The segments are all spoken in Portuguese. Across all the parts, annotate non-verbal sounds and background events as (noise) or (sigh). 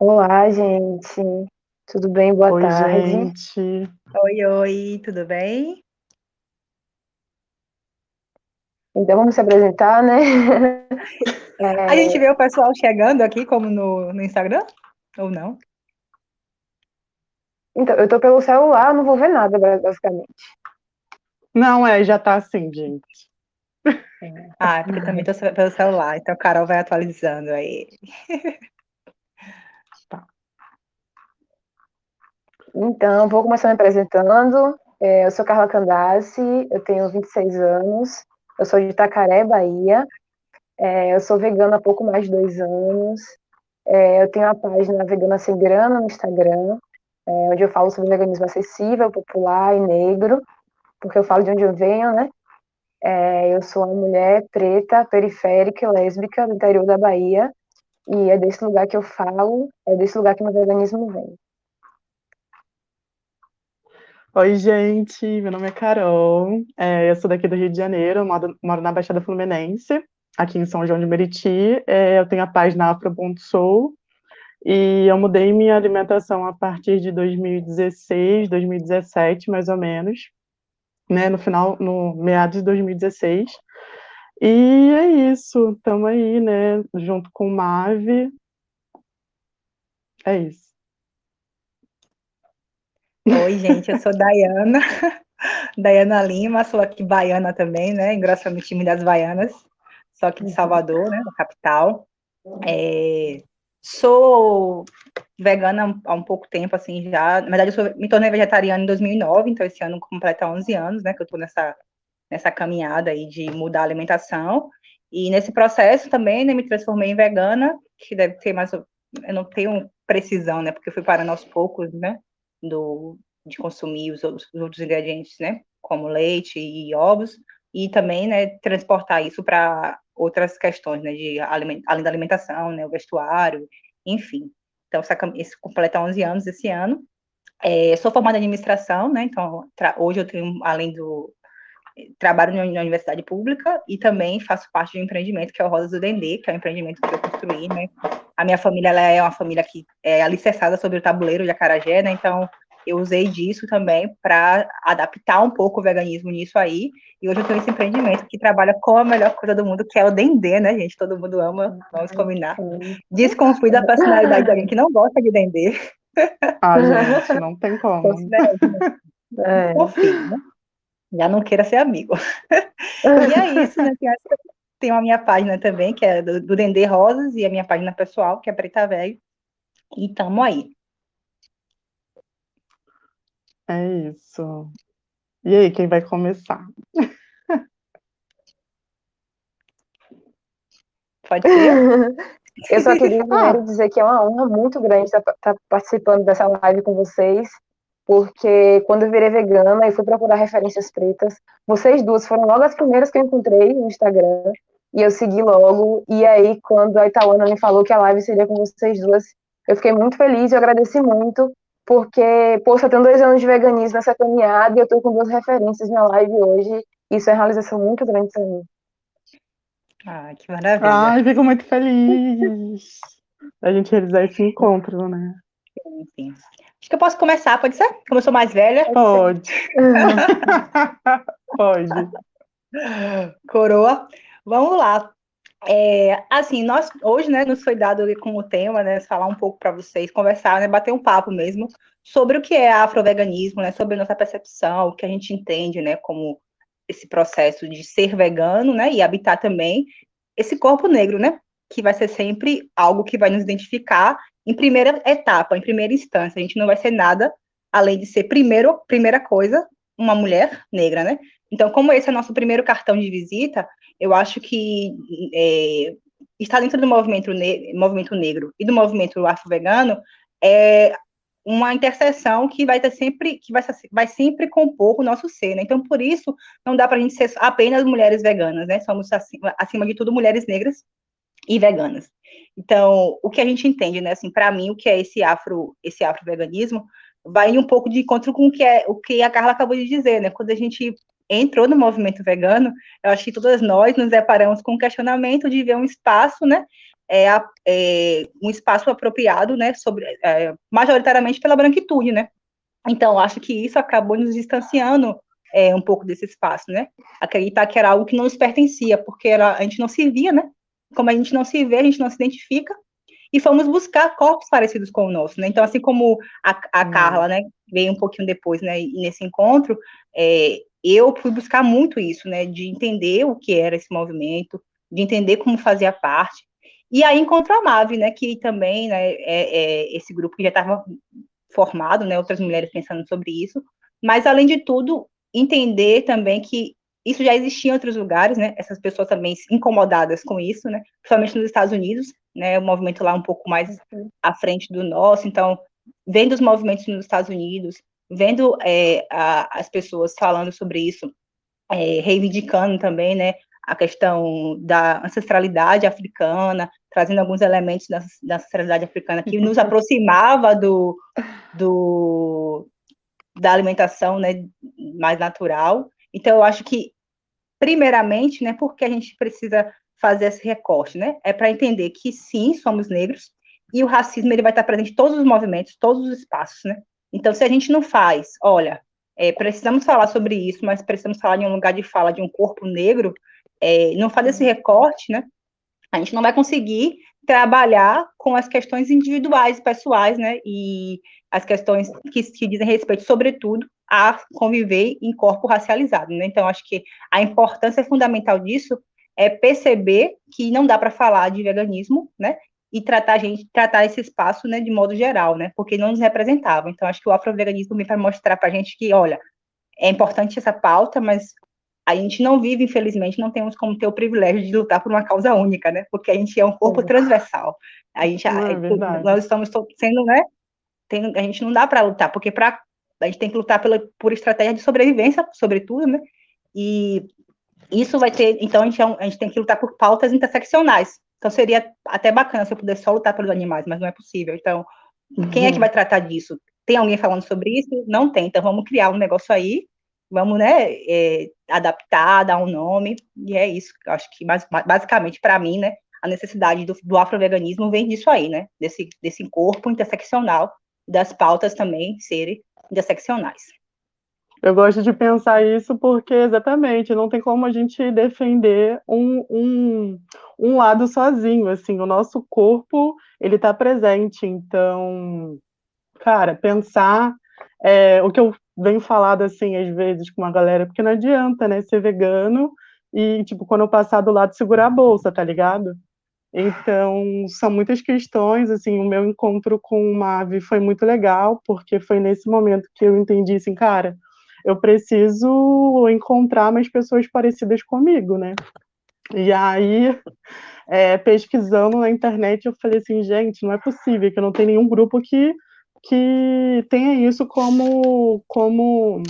Olá, gente. Tudo bem? Boa Oi, tarde. gente. Oi, oi, tudo bem? Então vamos se apresentar, né? (laughs) A gente vê o pessoal chegando aqui, como no, no Instagram? Ou não? Então, eu tô pelo celular, não vou ver nada, basicamente. Não, é, já tá assim, gente. Ah, porque também tô pelo celular, então a Carol vai atualizando aí. (laughs) Então, vou começar me apresentando. É, eu sou Carla Candace, eu tenho 26 anos, eu sou de Itacaré, Bahia. É, eu sou vegana há pouco mais de dois anos. É, eu tenho a página Vegana Sem Grana no Instagram, onde eu falo sobre veganismo acessível, popular e negro, porque eu falo de onde eu venho, né? Eu sou uma mulher preta, periférica lésbica do interior da Bahia, e é desse lugar que eu falo, é desse lugar que meu veganismo vem. Oi, gente, meu nome é Carol, é, eu sou daqui do Rio de Janeiro, moro, moro na Baixada Fluminense, aqui em São João de Meriti, é, eu tenho a página Afro.soul, e eu mudei minha alimentação a partir de 2016, 2017, mais ou menos, né, no final, no meados de 2016, e é isso, estamos aí, né, junto com o Mave, é isso. Oi, gente, eu sou Dayana, (laughs) Dayana Lima, sou aqui baiana também, né, engraçado no time das baianas, sou aqui de Salvador, né, na capital. É, sou vegana há um pouco tempo, assim, já, na verdade eu sou, me tornei vegetariana em 2009, então esse ano completa 11 anos, né, que eu tô nessa, nessa caminhada aí de mudar a alimentação, e nesse processo também, né, me transformei em vegana, que deve ter mais, eu não tenho precisão, né, porque eu fui parando aos poucos, né, do, de consumir os outros, os outros ingredientes, né, como leite e ovos, e também, né, transportar isso para outras questões, né, de além da alimentação, né, o vestuário, enfim. Então, esse completa 11 anos esse ano. É, sou formada em administração, né, então hoje eu tenho, além do trabalho na universidade pública e também faço parte de um empreendimento que é o Rosas do Dendê, que é um empreendimento que eu construí, né? A minha família ela é uma família que é alicerçada sobre o tabuleiro de acarajé, né? Então eu usei disso também para adaptar um pouco o veganismo nisso aí. E hoje eu tenho esse empreendimento que trabalha com a melhor coisa do mundo, que é o dendê, né, gente? Todo mundo ama, vamos combinar. Desconfio da personalidade de alguém que não gosta de dendê. Ah, gente, não tem como. É. Confio, né? já não queira ser amigo. (laughs) e é isso, né? Tem, tem a minha página também, que é do, do Dendê Rosas, e a minha página pessoal, que é Preta Velho. E tamo aí. É isso. E aí, quem vai começar? Pode ser. (laughs) Eu só queria (laughs) primeiro dizer que é uma honra muito grande estar participando dessa live com vocês porque quando eu virei vegana e fui procurar referências pretas, vocês duas foram logo as primeiras que eu encontrei no Instagram, e eu segui logo, e aí quando a Itaúana me falou que a live seria com vocês duas, eu fiquei muito feliz e eu agradeci muito, porque, poxa, eu tenho dois anos de veganismo nessa caminhada e eu tô com duas referências na live hoje, isso é uma realização muito grande para mim. Ah, que maravilha. Ai, fico muito feliz (laughs) a gente realizar esse encontro, né? Sim, sim. Acho que eu posso começar, pode ser? Como eu sou mais velha. Pode. (laughs) pode. Coroa. Vamos lá. É, assim, nós hoje, né, nos foi dado com o tema, né, falar um pouco para vocês, conversar, né, bater um papo mesmo sobre o que é afroveganismo, né, sobre a nossa percepção, o que a gente entende, né, como esse processo de ser vegano, né, e habitar também esse corpo negro, né, que vai ser sempre algo que vai nos identificar em primeira etapa, em primeira instância. A gente não vai ser nada além de ser primeiro, primeira coisa, uma mulher negra, né? Então, como esse é nosso primeiro cartão de visita, eu acho que é, estar dentro do movimento, ne movimento negro e do movimento afro-vegano é uma interseção que vai ter sempre, que vai, vai sempre compor o nosso ser, né? Então, por isso, não dá para a gente ser apenas mulheres veganas, né? Somos, acima, acima de tudo, mulheres negras e veganas. Então, o que a gente entende, né, assim, para mim, o que é esse afro, esse afro-veganismo, vai um pouco de encontro com o que é o que a Carla acabou de dizer, né? Quando a gente entrou no movimento vegano, eu acho que todas nós nos deparamos com o questionamento de ver um espaço, né, é, é um espaço apropriado, né, sobre, é, majoritariamente pela branquitude, né? Então, acho que isso acabou nos distanciando é, um pouco desse espaço, né? Acreditar que era algo que não nos pertencia, porque era, a gente não se via, né? Como a gente não se vê, a gente não se identifica, e fomos buscar corpos parecidos com o nosso, né? Então, assim como a, a hum. Carla, né, veio um pouquinho depois, né, nesse encontro, é, eu fui buscar muito isso, né, de entender o que era esse movimento, de entender como fazia parte, e aí encontro a Mave, né, que também, né, é, é esse grupo que já estava formado, né, outras mulheres pensando sobre isso, mas além de tudo, entender também que isso já existia em outros lugares, né? Essas pessoas também incomodadas com isso, né? Principalmente nos Estados Unidos, né? O movimento lá um pouco mais à frente do nosso. Então, vendo os movimentos nos Estados Unidos, vendo é, a, as pessoas falando sobre isso, é, reivindicando também, né? A questão da ancestralidade africana, trazendo alguns elementos da, da ancestralidade africana que nos (laughs) aproximava do, do da alimentação, né? Mais natural. Então, eu acho que primeiramente, né, porque a gente precisa fazer esse recorte, né? É para entender que sim, somos negros e o racismo ele vai estar presente em todos os movimentos, todos os espaços, né? Então, se a gente não faz, olha, é, precisamos falar sobre isso, mas precisamos falar de um lugar de fala de um corpo negro, é, não fazer esse recorte, né? A gente não vai conseguir trabalhar com as questões individuais, pessoais, né? E as questões que, que dizem respeito, sobretudo, a conviver em corpo racializado, né? Então, acho que a importância fundamental disso é perceber que não dá para falar de veganismo, né? E tratar a gente, tratar esse espaço, né, de modo geral, né? Porque não nos representava. Então, acho que o afroveganismo vem para mostrar para a gente que, olha, é importante essa pauta, mas a gente não vive, infelizmente, não temos como ter o privilégio de lutar por uma causa única, né? Porque a gente é um corpo transversal. A gente, é nós estamos sendo, né? Tem, a gente não dá para lutar, porque para a gente tem que lutar pela, por estratégia de sobrevivência, sobretudo, né? E isso vai ter, então a gente, é a gente tem que lutar por pautas interseccionais. Então seria até bacana se eu pudesse só lutar pelos animais, mas não é possível. Então, quem é que uhum. vai tratar disso? Tem alguém falando sobre isso? Não tem. Então vamos criar um negócio aí, vamos, né, é, adaptar, dar um nome, e é isso. Acho que basicamente para mim, né, a necessidade do, do afroveganismo vem disso aí, né, desse, desse corpo interseccional, das pautas também serem interseccionais. Eu gosto de pensar isso porque, exatamente, não tem como a gente defender um, um, um lado sozinho, assim, o nosso corpo, ele está presente, então, cara, pensar, é, o que eu venho falado, assim, às vezes com uma galera, porque não adianta, né, ser vegano e, tipo, quando eu passar do lado, segurar a bolsa, tá ligado? Então, são muitas questões, assim, o meu encontro com o Mavi foi muito legal, porque foi nesse momento que eu entendi, assim, cara, eu preciso encontrar mais pessoas parecidas comigo, né? E aí, é, (laughs) pesquisando na internet, eu falei assim, gente, não é possível que não tenha nenhum grupo que, que tenha isso como, como,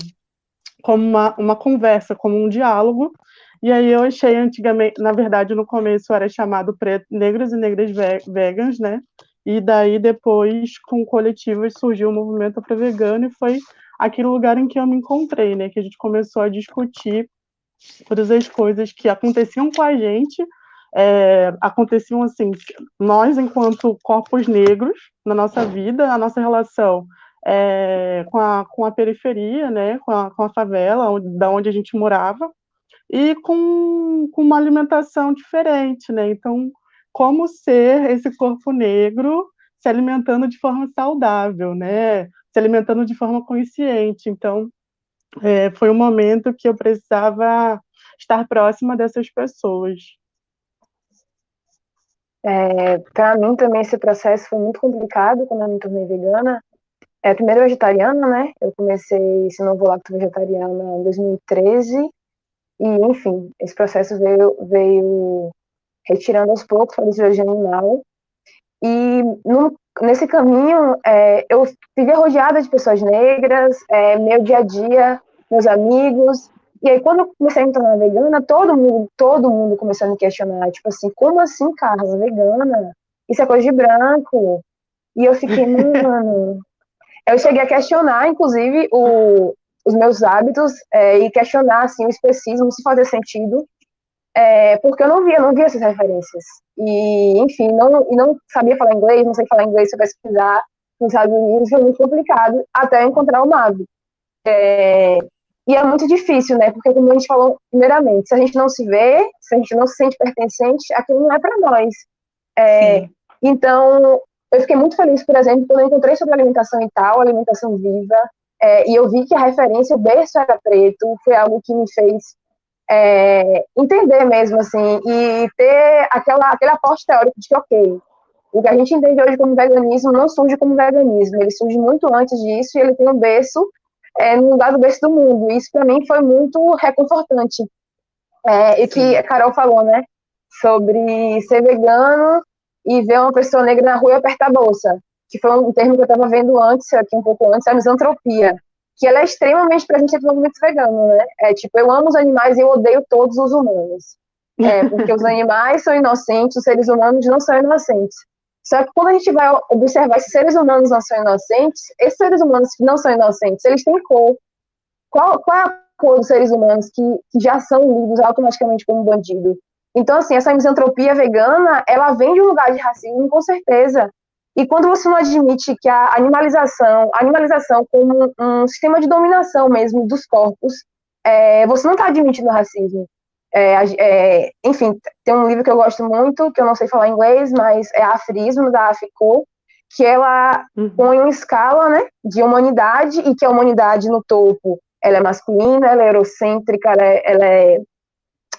como uma, uma conversa, como um diálogo, e aí eu achei antigamente, na verdade, no começo era chamado preto, negros e negras vegans, né? E daí depois, com coletivos, surgiu o movimento para vegano e foi aquele lugar em que eu me encontrei, né? Que a gente começou a discutir todas as coisas que aconteciam com a gente, é, aconteciam assim, nós enquanto corpos negros na nossa vida, a nossa relação é, com, a, com a periferia, né? Com a, com a favela, onde, da onde a gente morava e com, com uma alimentação diferente, né? Então, como ser esse corpo negro se alimentando de forma saudável, né? Se alimentando de forma consciente. Então, é, foi um momento que eu precisava estar próxima dessas pessoas. É, para mim também esse processo foi muito complicado quando eu me tornei vegana. É, primeiro vegetariana, né? Eu comecei esse novo lacto vegetariana em 2013 e, enfim, esse processo veio, veio retirando aos poucos a origem animal. E no, nesse caminho, é, eu fiquei rodeada de pessoas negras, é, meu dia a dia, meus amigos. E aí, quando eu comecei a me tornar vegana, todo mundo, todo mundo começou a me questionar, tipo assim, como assim, Carla, vegana? Isso é coisa de branco. E eu fiquei, mano. (laughs) Eu cheguei a questionar, inclusive, o, os meus hábitos é, e questionar assim, o especismo, se fazer sentido. é, porque eu não via, não via essas referências. E, enfim, não, não sabia falar inglês, não sei falar inglês, se eu pesquisar nos Estados Unidos foi muito complicado até encontrar o MAV. É, e é muito difícil, né? Porque, como a gente falou primeiramente, se a gente não se vê, se a gente não se sente pertencente, aquilo não é para nós. É, então, eu fiquei muito feliz, por exemplo, quando eu encontrei sobre alimentação e tal, alimentação viva, é, e eu vi que a referência, o berço era preto, foi algo que me fez é, entender mesmo, assim, e ter aquela, aquele aporte teórico de que, ok, o que a gente entende hoje como veganismo não surge como veganismo, ele surge muito antes disso e ele tem um berço é, no lugar do berço do mundo. Isso para mim foi muito reconfortante. É, e que a Carol falou, né, sobre ser vegano e ver uma pessoa negra na rua e apertar a bolsa, que foi um termo que eu estava vendo antes, aqui um pouco antes, a misantropia que ela é extremamente presente no movimento vegano, né? É tipo, eu amo os animais e eu odeio todos os humanos. É, porque os (laughs) animais são inocentes, os seres humanos não são inocentes. Só que quando a gente vai observar se seres humanos não são inocentes, esses seres humanos que não são inocentes, eles têm cor. Qual, qual é a cor dos seres humanos que, que já são lidos automaticamente como bandido? Então, assim, essa misantropia vegana, ela vem de um lugar de racismo, com certeza. E quando você não admite que a animalização, a animalização como um sistema de dominação mesmo dos corpos, é, você não está admitindo o racismo. É, é, enfim, tem um livro que eu gosto muito, que eu não sei falar inglês, mas é Afrismo, da Aficô, que ela uhum. põe uma escala né, de humanidade, e que a humanidade no topo ela é masculina, ela é eurocêntrica, ela é, ela é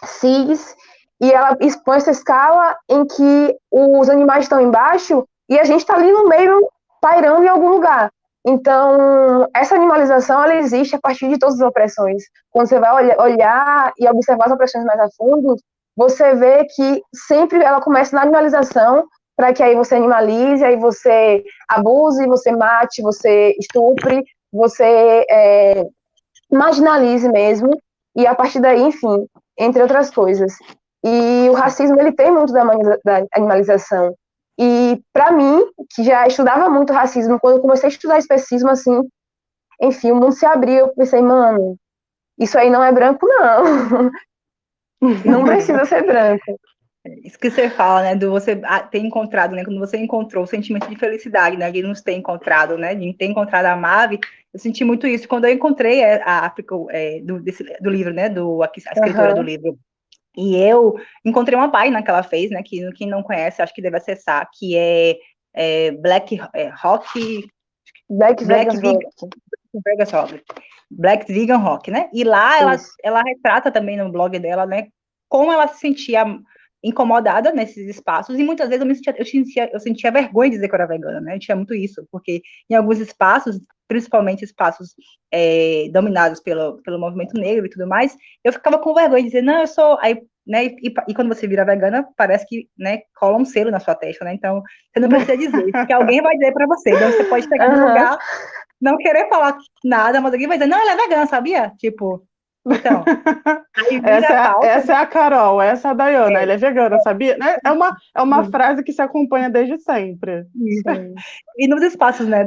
cis, e ela expõe essa escala em que os animais estão embaixo e a gente está ali no meio, pairando em algum lugar. Então, essa animalização, ela existe a partir de todas as opressões. Quando você vai olhar e observar as opressões mais a fundo, você vê que sempre ela começa na animalização, para que aí você animalize, aí você abuse, você mate, você estupre, você é, marginalize mesmo, e a partir daí, enfim, entre outras coisas. E o racismo, ele tem muito da, animalização. E para mim, que já estudava muito racismo, quando eu comecei a estudar especismo, assim, enfim, o mundo se abriu, eu pensei, mano, isso aí não é branco, não. (laughs) não precisa ser branco. Isso que você fala, né, do você ter encontrado, né, quando você encontrou o sentimento de felicidade, né, de nos ter encontrado, né, de ter encontrado a Mave, eu senti muito isso quando eu encontrei a África, é, do, desse, do livro, né, do, a escritora uhum. do livro, e eu encontrei uma página que ela fez, né? Que quem não conhece, acho que deve acessar, que é, é Black é, Rock. Black, Black Vegan Rock. Black Vegan Rock, né? E lá ela, ela retrata também no blog dela, né? Como ela se sentia incomodada nesses espaços e muitas vezes eu me sentia, eu sentia, eu sentia vergonha de dizer que eu era vegana, né? Eu tinha muito isso, porque em alguns espaços, principalmente espaços é, dominados pelo, pelo movimento negro e tudo mais, eu ficava com vergonha de dizer, não, eu sou. Aí, né, e, e quando você vira vegana, parece que né, cola um selo na sua testa, né? Então, você não precisa dizer, porque alguém vai dizer para você. Então, você pode chegar uhum. lugar, não querer falar nada, mas alguém vai dizer, não, ela é vegana, sabia? Tipo, então, essa, é, essa é a Carol, essa é a Dayana, é. ela é vegana, sabia? Né? É uma, é uma frase que se acompanha desde sempre. Sim. E nos espaços né,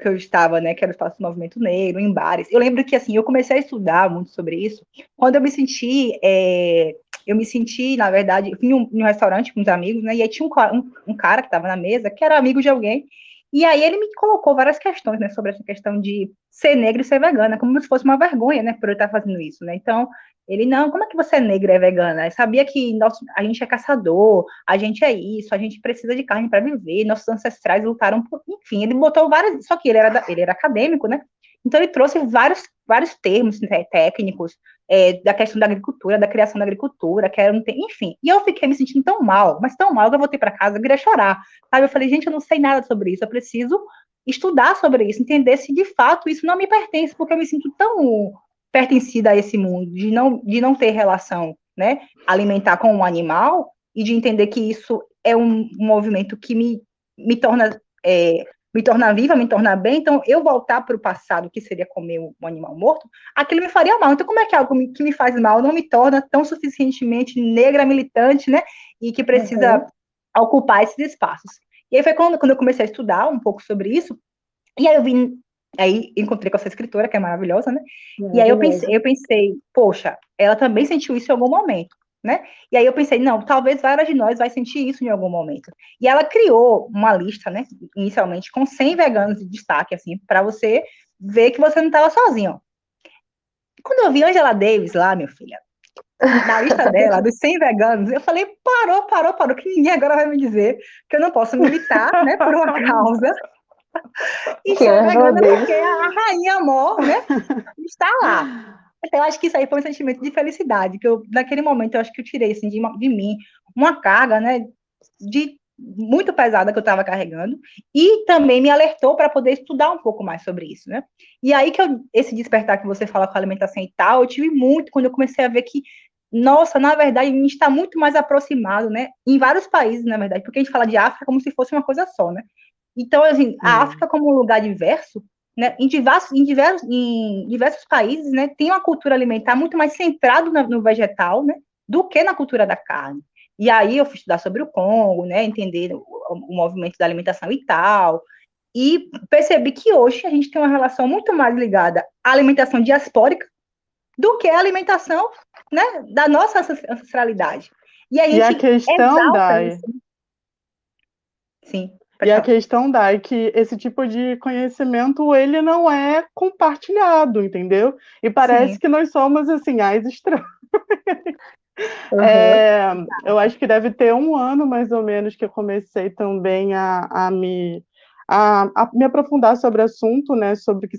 que eu estava, né, que era o espaço do movimento negro, em bares, eu lembro que assim, eu comecei a estudar muito sobre isso quando eu me senti, é, eu me senti, na verdade, eu fui em um, em um, restaurante com uns amigos, né, e aí tinha um, um, um cara que estava na mesa, que era amigo de alguém, e aí ele me colocou várias questões, né, sobre essa questão de ser negra e ser vegana, como se fosse uma vergonha, né, por eu estar fazendo isso, né? Então, ele, não, como é que você é negra e é vegana? Eu sabia que nosso, a gente é caçador, a gente é isso, a gente precisa de carne para viver, nossos ancestrais lutaram por, enfim, ele botou várias, só que ele era, ele era acadêmico, né? Então ele trouxe vários, vários termos né, técnicos é, da questão da agricultura, da criação da agricultura, que era um enfim. E eu fiquei me sentindo tão mal, mas tão mal que eu voltei para casa, eu queria chorar. Sabe? Eu falei, gente, eu não sei nada sobre isso, eu preciso estudar sobre isso, entender se de fato isso não me pertence, porque eu me sinto tão pertencida a esse mundo, de não, de não ter relação né, alimentar com um animal, e de entender que isso é um, movimento que me, me torna é, me tornar viva, me tornar bem, então eu voltar para o passado, que seria comer um animal morto, aquilo me faria mal. Então, como é que algo que me faz mal não me torna tão suficientemente negra, militante, né? E que precisa uhum. ocupar esses espaços. E aí foi quando, quando eu comecei a estudar um pouco sobre isso, e aí eu vim, aí encontrei com essa escritora, que é maravilhosa, né? E aí eu pensei, eu pensei, poxa, ela também sentiu isso em algum momento. Né? E aí eu pensei, não, talvez várias de nós vai sentir isso em algum momento. E ela criou uma lista, né, inicialmente com 100 veganos de destaque assim, para você ver que você não estava sozinho. Quando eu vi Angela Davis lá, meu filho, na lista (laughs) dela, dos 100 veganos, eu falei, parou, parou, parou, que ninguém agora vai me dizer que eu não posso militar, né, por uma (laughs) causa. E ser é vegana porque a rainha amor, né, está lá. Então, eu acho que isso aí foi um sentimento de felicidade, que eu, naquele momento, eu acho que eu tirei, assim, de, de mim, uma carga, né, de muito pesada que eu estava carregando, e também me alertou para poder estudar um pouco mais sobre isso, né? E aí que eu, esse despertar que você fala com a alimentação e tal, eu tive muito quando eu comecei a ver que nossa, na verdade, a gente está muito mais aproximado, né? Em vários países, na verdade, porque a gente fala de África como se fosse uma coisa só, né? Então, assim, a uhum. África como um lugar diverso, né? Em diversos, em diversos, em diversos países, né? Tem uma cultura alimentar muito mais centrada no vegetal, né? Do que na cultura da carne. E aí eu fui estudar sobre o Congo, né? Entender o, o movimento da alimentação e tal. E percebi que hoje a gente tem uma relação muito mais ligada à alimentação diaspórica do que a alimentação né, da nossa ancestralidade. E a, gente e a questão, Dai, Sim. E a questão, Dai, que esse tipo de conhecimento, ele não é compartilhado, entendeu? E parece Sim. que nós somos, assim, as estranhas. Uhum. É, eu acho que deve ter um ano, mais ou menos, que eu comecei também a, a me a, a, me aprofundar sobre o assunto, né, sobre o que,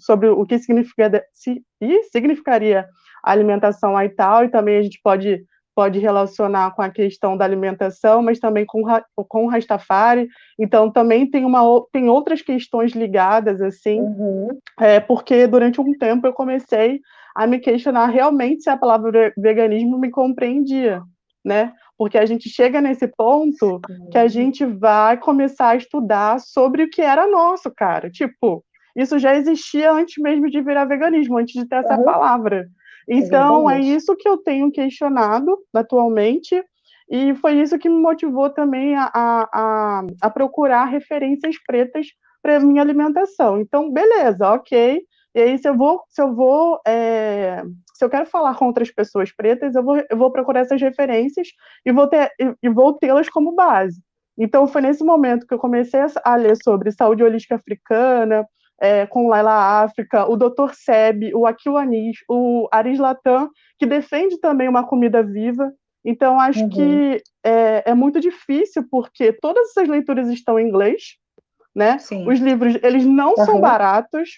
sobre o que significa, se, e significaria a alimentação aí tal, e também a gente pode, pode relacionar com a questão da alimentação, mas também com, com o Rastafari, então também tem, uma, tem outras questões ligadas, assim, uhum. é, porque durante um tempo eu comecei a me questionar realmente se a palavra veganismo me compreendia, né? Porque a gente chega nesse ponto que a gente vai começar a estudar sobre o que era nosso, cara. Tipo, isso já existia antes mesmo de virar veganismo, antes de ter essa uhum. palavra. Então, é Exatamente. é isso que eu tenho questionado atualmente, e foi isso que me motivou também a, a, a procurar referências pretas para minha alimentação. Então, beleza, ok. E aí, se eu vou, se eu vou, é, se eu quero falar com outras pessoas pretas, eu vou, eu vou procurar essas referências e vou ter, e, e vou tê-las como base. Então, foi nesse momento que eu comecei a ler sobre saúde holística africana, é, com Laila África, o Dr. Seb, o Akil Anis, o Aris Latam, que defende também uma comida viva. Então, acho uhum. que é, é, muito difícil, porque todas essas leituras estão em inglês, né? Sim. Os livros, eles não uhum. são baratos.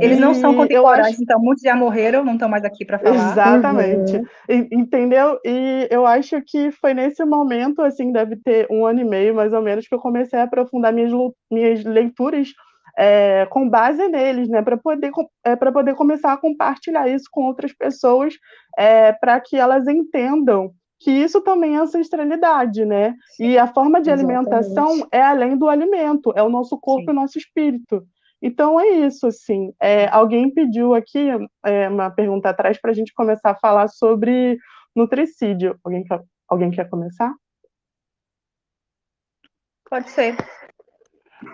Eles não são contemporâneos, acho... então muitos já morreram, não estão mais aqui para falar. Exatamente. Uhum. Entendeu? E eu acho que foi nesse momento, assim, deve ter um ano e meio, mais ou menos, que eu comecei a aprofundar minhas, minhas leituras é, com base neles, né, para poder, é, poder começar a compartilhar isso com outras pessoas, é, para que elas entendam que isso também é ancestralidade, né? E a forma de Exatamente. alimentação é além do alimento, é o nosso corpo Sim. e o nosso espírito. Então é isso, assim. É, alguém pediu aqui é, uma pergunta atrás para a gente começar a falar sobre nutricídio. Alguém quer, alguém quer começar? Pode ser.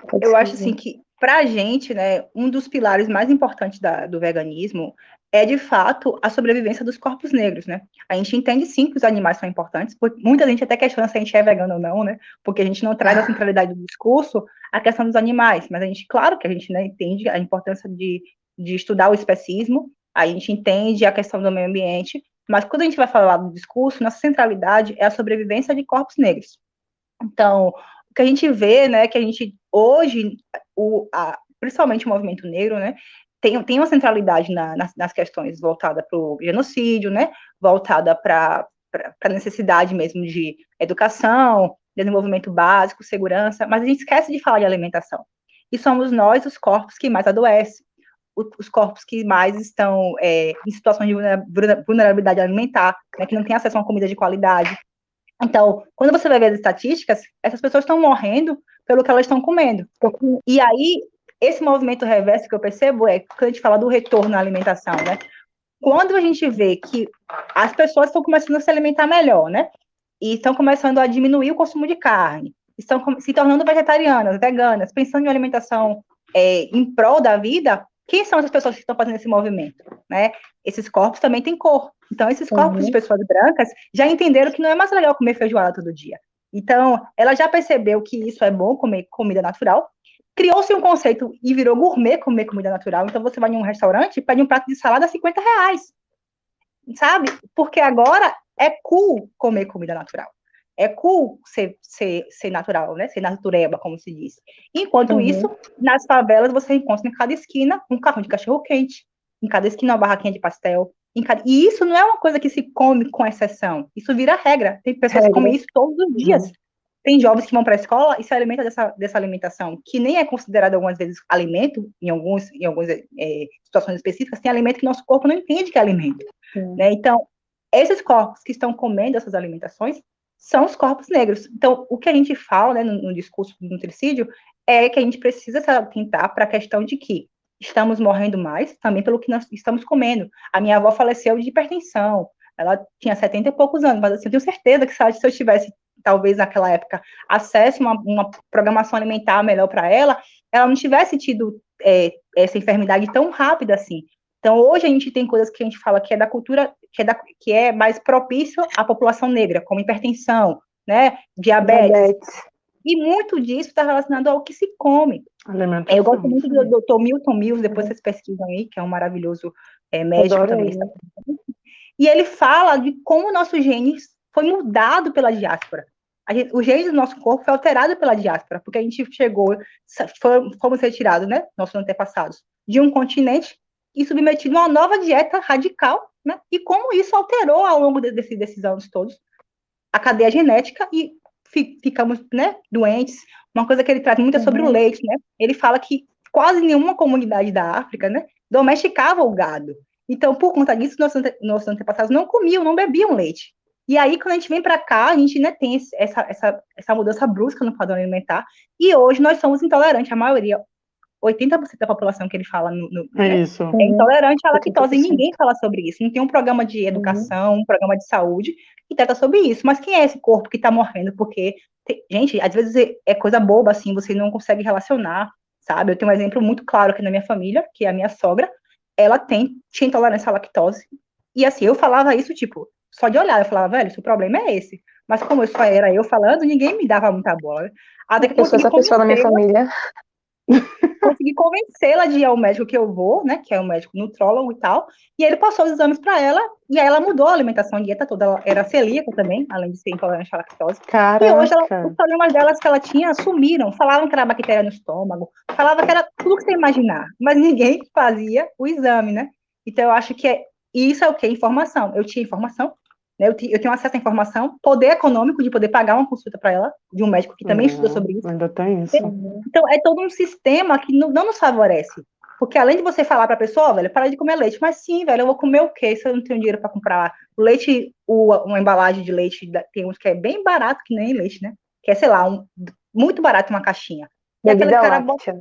Pode Eu ser, acho assim que para a gente, né, um dos pilares mais importantes da, do veganismo é, de fato, a sobrevivência dos corpos negros, né? A gente entende, sim, que os animais são importantes, porque muita gente até questiona se a gente é vegano ou não, né? Porque a gente não traz a centralidade do discurso a questão dos animais, mas a gente, claro que a gente né, entende a importância de, de estudar o especismo, a gente entende a questão do meio ambiente, mas quando a gente vai falar do discurso, nossa centralidade é a sobrevivência de corpos negros. Então, o que a gente vê, né, que a gente hoje, o, a, principalmente o movimento negro, né, tem, tem uma centralidade na, nas, nas, questões voltada para o genocídio, né, voltada para a necessidade mesmo de educação, desenvolvimento básico, segurança, mas a gente esquece de falar de alimentação. E somos nós os corpos que mais adoecem, os corpos que mais estão é, em situações de vulnerabilidade alimentar, né, que não têm acesso a uma comida de qualidade. Então, quando você vai ver as estatísticas, essas pessoas estão morrendo pelo que elas estão comendo. E aí, esse movimento reverso que eu percebo é quando a gente fala do retorno à alimentação, né? Quando a gente vê que as pessoas estão começando a se alimentar melhor, né? E estão começando a diminuir o consumo de carne, estão se tornando vegetarianas, veganas, pensando em alimentação é, em prol da vida, quem são essas pessoas que estão fazendo esse movimento, né? esses corpos também têm cor. Então, esses corpos uhum. de pessoas brancas já entenderam que não é mais legal comer feijoada todo dia. Então, ela já percebeu que isso é bom, comer comida natural. Criou-se um conceito e virou gourmet comer comida natural. Então, você vai em um restaurante e pede um prato de salada a 50 reais. Sabe? Porque agora é cool comer comida natural. É cool ser, ser, ser natural, né? Ser natureba, como se diz. Enquanto uhum. isso, nas favelas você encontra em cada esquina um carro de cachorro-quente, em cada esquina uma barraquinha de pastel. E isso não é uma coisa que se come com exceção. Isso vira regra. Tem pessoas regra. que comem isso todos os dias. Uhum. Tem jovens que vão para a escola e se alimentam dessa, dessa alimentação, que nem é considerada algumas vezes alimento, em, alguns, em algumas é, situações específicas, tem alimento que nosso corpo não entende que é alimento. Uhum. Né? Então, esses corpos que estão comendo essas alimentações são os corpos negros. Então, o que a gente fala né, no, no discurso do nutricídio é que a gente precisa se atentar para a questão de que estamos morrendo mais também pelo que nós estamos comendo. A minha avó faleceu de hipertensão, ela tinha 70 e poucos anos, mas assim, eu tenho certeza que se eu tivesse, talvez naquela época, acesso a uma, uma programação alimentar melhor para ela, ela não tivesse tido é, essa enfermidade tão rápida assim. Então, hoje a gente tem coisas que a gente fala que é da cultura, que é, da, que é mais propício à população negra, como hipertensão, né, diabetes. diabetes. E muito disso está relacionado ao que se come. É, eu gosto muito do Dr. Milton Mills, depois vocês pesquisam aí, que é um maravilhoso é, médico também. Está... E ele fala de como o nosso genes foi mudado pela diáspora. Gente, o gene do nosso corpo foi alterado pela diáspora, porque a gente chegou, fomos retirados, né, nossos antepassados, de um continente e submetido a uma nova dieta radical, né, e como isso alterou ao longo de, desse, desses anos todos a cadeia genética e ficamos né, doentes. Uma coisa que ele trata muito é sobre uhum. o leite, né? Ele fala que quase nenhuma comunidade da África, né, domesticava o gado. Então, por conta disso, nossos, nossos antepassados não comiam, não bebiam leite. E aí, quando a gente vem para cá, a gente né, tem essa, essa, essa mudança brusca no padrão alimentar, e hoje nós somos intolerantes, a maioria, 80% da população que ele fala no, no é, né, isso. é intolerante à lactose, e ninguém fala sobre isso. Não tem um programa de educação, uhum. um programa de saúde que trata sobre isso. Mas quem é esse corpo que está morrendo? Porque, gente, às vezes é coisa boba, assim, você não consegue relacionar, sabe? Eu tenho um exemplo muito claro aqui na minha família, que é a minha sogra, ela tem, tinha intolerância à lactose, e assim, eu falava isso, tipo, só de olhar, eu falava, velho, seu problema é esse. Mas como eu só era eu falando, ninguém me dava muita bola. Até que eu sou essa pessoa na minha família consegui convencê-la de ir ao médico que eu vou, né, que é o um médico nutrólogo e tal, e ele passou os exames para ela, e aí ela mudou a alimentação, a dieta toda, ela era celíaca também, além de ser intolerante à lactose. Caraca. E hoje ela, os problemas delas que ela tinha sumiram, falavam que era bactéria no estômago, falava que era tudo que você imaginar, mas ninguém fazia o exame, né? Então eu acho que é, isso é o que? Informação. Eu tinha informação, né? Eu, eu, tenho acesso à informação, poder econômico de poder pagar uma consulta para ela, de um médico que também estuda sobre isso. Ainda tem isso. Então, é todo um sistema que não, não nos favorece. Porque além de você falar para a pessoa, velho, para de comer leite, mas sim, velho, eu vou comer o quê se eu não tenho dinheiro para comprar o leite, o, uma embalagem de leite, tem uns que é bem barato, que nem leite, né? Que é, sei lá, um, muito barato uma caixinha. E bebida láctea. Bota,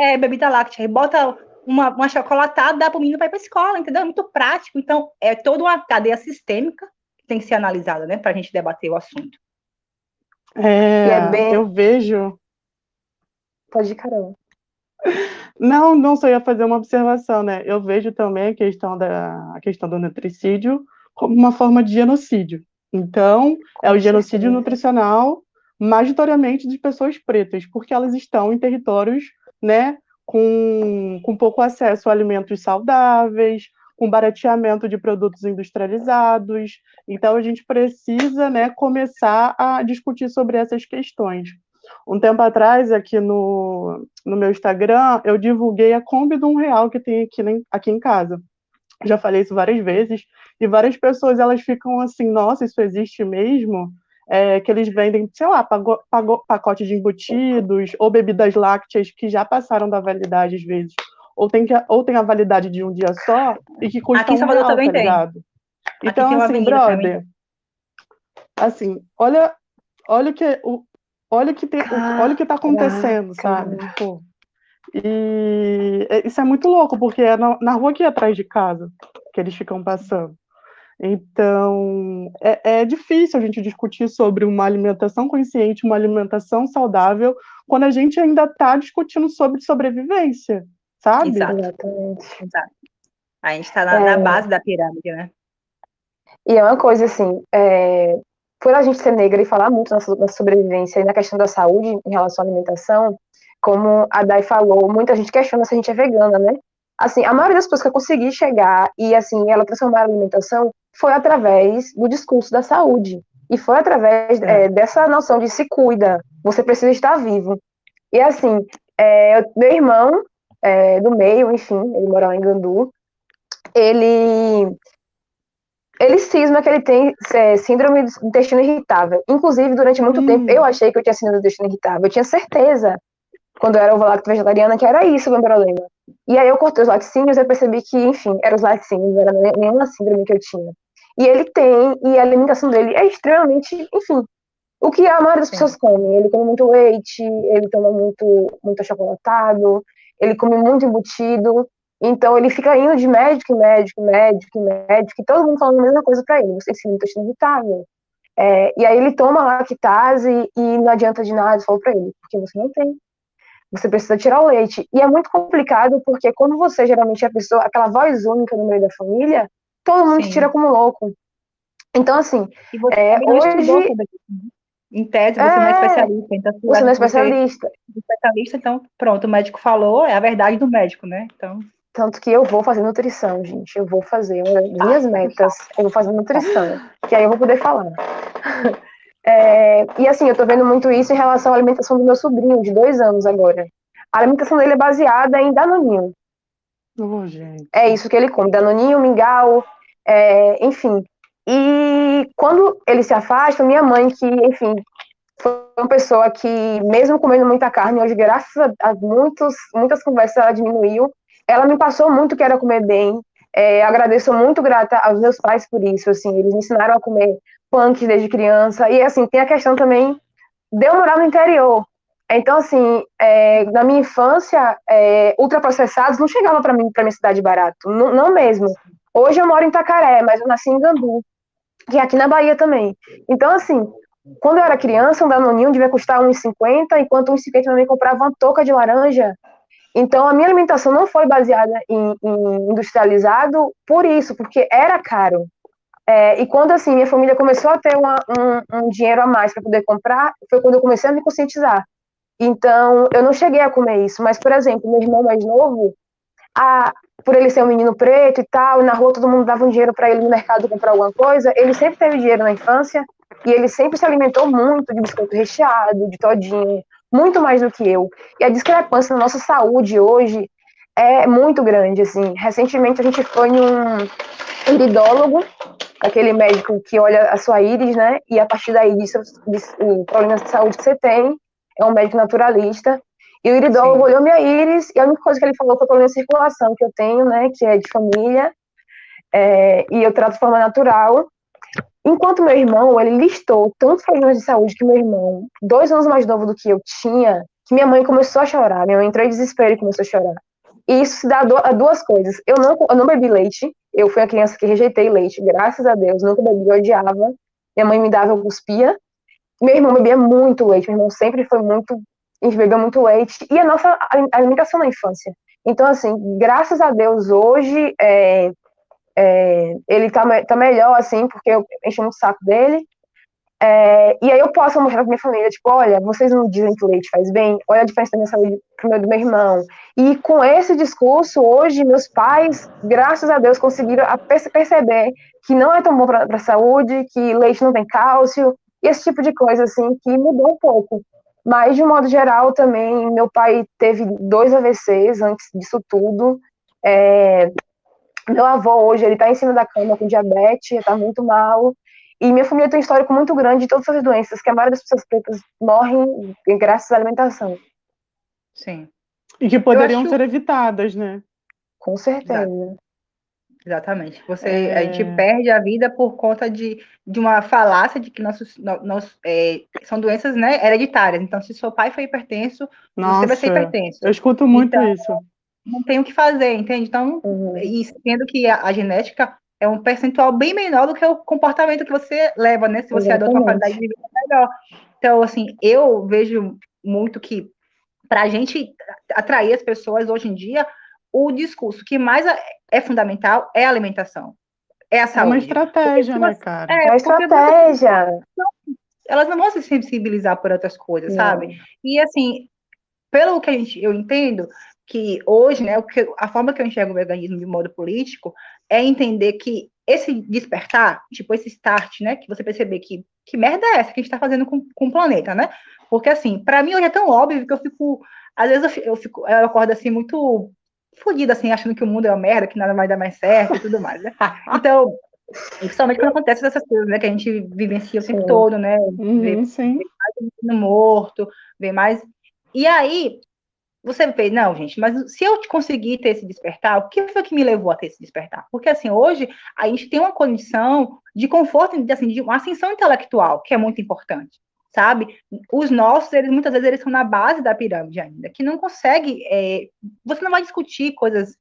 é, bebida láctea. E bota uma, uma chocolatada, dá para o menino para ir para a escola, entendeu? É muito prático. Então, é toda uma cadeia sistêmica tem que ser analisada, né, para a gente debater o assunto. É, é bem... eu vejo. Pode ir, Carol. Não, não só ia fazer uma observação, né? Eu vejo também a questão, da, a questão do nutricídio como uma forma de genocídio. Então, é o genocídio nutricional majoritariamente de pessoas pretas, porque elas estão em territórios, né, com, com pouco acesso a alimentos saudáveis, com barateamento de produtos industrializados. Então, a gente precisa né, começar a discutir sobre essas questões. Um tempo atrás, aqui no, no meu Instagram, eu divulguei a Kombi de um real que tem aqui, aqui em casa. Já falei isso várias vezes, e várias pessoas elas ficam assim, nossa, isso existe mesmo? É, que eles vendem, sei lá, pacote de embutidos ou bebidas lácteas que já passaram da validade às vezes ou tem, que, ou tem a validade de um dia só e que custa Aqui em Salvador um real, também tá ligado? tem. Então, assim, brother, assim, olha, olha que o, olha que tem, olha o que tá acontecendo, sabe? Tipo, e isso é muito louco, porque é na, na rua aqui atrás de casa que eles ficam passando. Então, é, é, difícil a gente discutir sobre uma alimentação consciente, uma alimentação saudável, quando a gente ainda está discutindo sobre sobrevivência sabe? Exato. Exato. A gente está na, é... na, base da pirâmide, né? E é uma coisa assim, é... por a gente ser negra e falar muito na, na sobrevivência e na questão da saúde em relação à alimentação, como a Dai falou, muita gente questiona se a gente é vegana, né? Assim, a maioria das pessoas que eu consegui chegar e, assim, ela transformar a alimentação foi através do discurso da saúde. E foi através é. É, dessa noção de se cuida, você precisa estar vivo. E, assim, é, meu irmão, é, do meio, enfim, ele mora lá em Gandu, ele ele cisma que ele tem é, síndrome do intestino irritável. Inclusive, durante muito hum. tempo, eu achei que eu tinha síndrome do intestino irritável. Eu tinha certeza quando eu era ovo-lacto vegetariana, que era isso o meu problema. E aí eu cortei os laticínios e percebi que, enfim, eram os laticínios, não era nenhuma síndrome que eu tinha. E ele tem, e a alimentação dele é extremamente, enfim, o que a maioria das pessoas come. Ele come muito leite, ele toma muito, muito achocolatado, ele come muito embutido, então ele fica indo de médico em médico, médico, médico, e todo mundo falando a mesma coisa para ele, você tem intestino irritável. É, e aí ele toma lactase e não adianta de nada, eu falo para ele, porque você não tem você precisa tirar o leite. E é muito complicado porque quando você geralmente é a pessoa, aquela voz única no meio da família, todo mundo Sim. te tira como louco. Então, assim, é, hoje... Em tese, você é, não é especialista. Então, você não é especialista. Você é especialista, então, pronto, o médico falou, é a verdade do médico, né? Então... Tanto que eu vou fazer nutrição, gente. Eu vou fazer uma das minhas metas. Eu vou fazer nutrição. Que aí eu vou poder falar. (laughs) É, e assim, eu tô vendo muito isso em relação à alimentação do meu sobrinho, de dois anos agora. A alimentação dele é baseada em danoninho. Oh, é isso que ele come, danoninho, mingau, é, enfim. E quando ele se afasta, minha mãe, que, enfim, foi uma pessoa que, mesmo comendo muita carne, hoje, graças a muitos, muitas conversas, ela diminuiu. Ela me passou muito que era comer bem. É, agradeço muito grata aos meus pais por isso, assim, eles me ensinaram a comer punk desde criança. E assim, tem a questão também de eu morar no interior. Então, assim, é, na minha infância, é, ultraprocessados não chegavam para mim, para minha cidade barato, não, não, mesmo. Hoje eu moro em Itacaré, mas eu nasci em Gandu, é aqui na Bahia também. Então, assim, quando eu era criança, um danoninho devia custar 1,50, enquanto 1,50 também comprava uma touca de laranja. Então, a minha alimentação não foi baseada em, em industrializado por isso, porque era caro. É, e quando assim minha família começou a ter uma, um, um, dinheiro a mais para poder comprar, foi quando eu comecei a me conscientizar. Então eu não cheguei a comer isso, mas por exemplo, meu irmão mais novo, a, por ele ser um menino preto e tal, e na rua todo mundo dava um dinheiro para ele no mercado comprar alguma coisa, ele sempre teve dinheiro na infância e ele sempre se alimentou muito de biscoito recheado, de todinho, muito mais do que eu. E a discrepância na nossa saúde hoje é muito grande, assim. Recentemente a gente foi num iridólogo aquele médico que olha a sua íris, né? E a partir daí diz, o problema de saúde que você tem, é um médico naturalista. E o iridólogo olhou minha íris e a única coisa que ele falou foi o problema de circulação que eu tenho, né? Que é de família. É, e eu trato de forma natural. Enquanto meu irmão, ele listou tantos problemas de saúde que meu irmão, dois anos mais novo do que eu tinha, que minha mãe começou a chorar. Minha mãe entrou em desespero e começou a chorar. E isso se dá a duas coisas. Eu não, eu não bebi leite. Eu fui a criança que rejeitei leite, graças a Deus. Nunca bebi, eu odiava. Minha mãe me dava, eu cuspia. Meu irmão bebia muito leite. Meu irmão sempre foi muito. A gente bebeu muito leite. E a nossa alimentação na infância. Então, assim, graças a Deus, hoje é, é, ele tá, tá melhor, assim, porque eu enchi muito o saco dele. É, e aí eu posso mostrar pra minha família, tipo, olha, vocês não dizem que o leite faz bem, olha a diferença da minha saúde pro meu do meu irmão. E com esse discurso, hoje, meus pais, graças a Deus, conseguiram perceber que não é tão bom para a saúde, que leite não tem cálcio, e esse tipo de coisa, assim, que mudou um pouco. Mas, de um modo geral, também, meu pai teve dois AVCs antes disso tudo. É, meu avô, hoje, ele tá em cima da cama com diabetes, tá muito mal. E minha família tem um histórico muito grande de todas essas doenças, que a maioria das pessoas pretas morrem graças à alimentação. Sim. E que poderiam acho... ser evitadas, né? Com certeza. Exatamente. Você, é... A gente perde a vida por conta de, de uma falácia de que nossos, nós, é, são doenças né, hereditárias. Então, se seu pai foi hipertenso, Nossa, você vai ser hipertenso. Eu escuto muito então, isso. Não tem o que fazer, entende? Então, uhum. e sendo que a, a genética é um percentual bem menor do que o comportamento que você leva, né? Se você Exatamente. adota uma qualidade de vida melhor. Então, assim, eu vejo muito que para a gente atrair as pessoas hoje em dia, o discurso que mais é fundamental é a alimentação. É a saúde. É uma estratégia, né, cara? É, é estratégia. elas não vão se sensibilizar por outras coisas, não. sabe? E assim, pelo que a gente, eu entendo, que hoje, né, o que, a forma que eu enxergo o veganismo de modo político é entender que esse despertar, tipo esse start, né, que você perceber que que merda é essa que a gente está fazendo com, com o planeta, né? Porque assim, para mim hoje é tão óbvio que eu fico, às vezes eu, eu fico, eu acordo assim muito fodida, assim, achando que o mundo é uma merda, que nada vai dar mais certo e tudo mais, né? (laughs) Então, principalmente quando acontece essas coisas, né, que a gente vivencia o tempo sim. todo, né? Uhum, vê, sim. vê mais morto, vê mais. E aí, você vê, não, gente, mas se eu conseguir ter esse despertar, o que foi que me levou a ter esse despertar? Porque, assim, hoje a gente tem uma condição de conforto, de, assim, de uma ascensão intelectual, que é muito importante, sabe? Os nossos, eles muitas vezes, eles são na base da pirâmide ainda, que não consegue, é, você não vai discutir coisas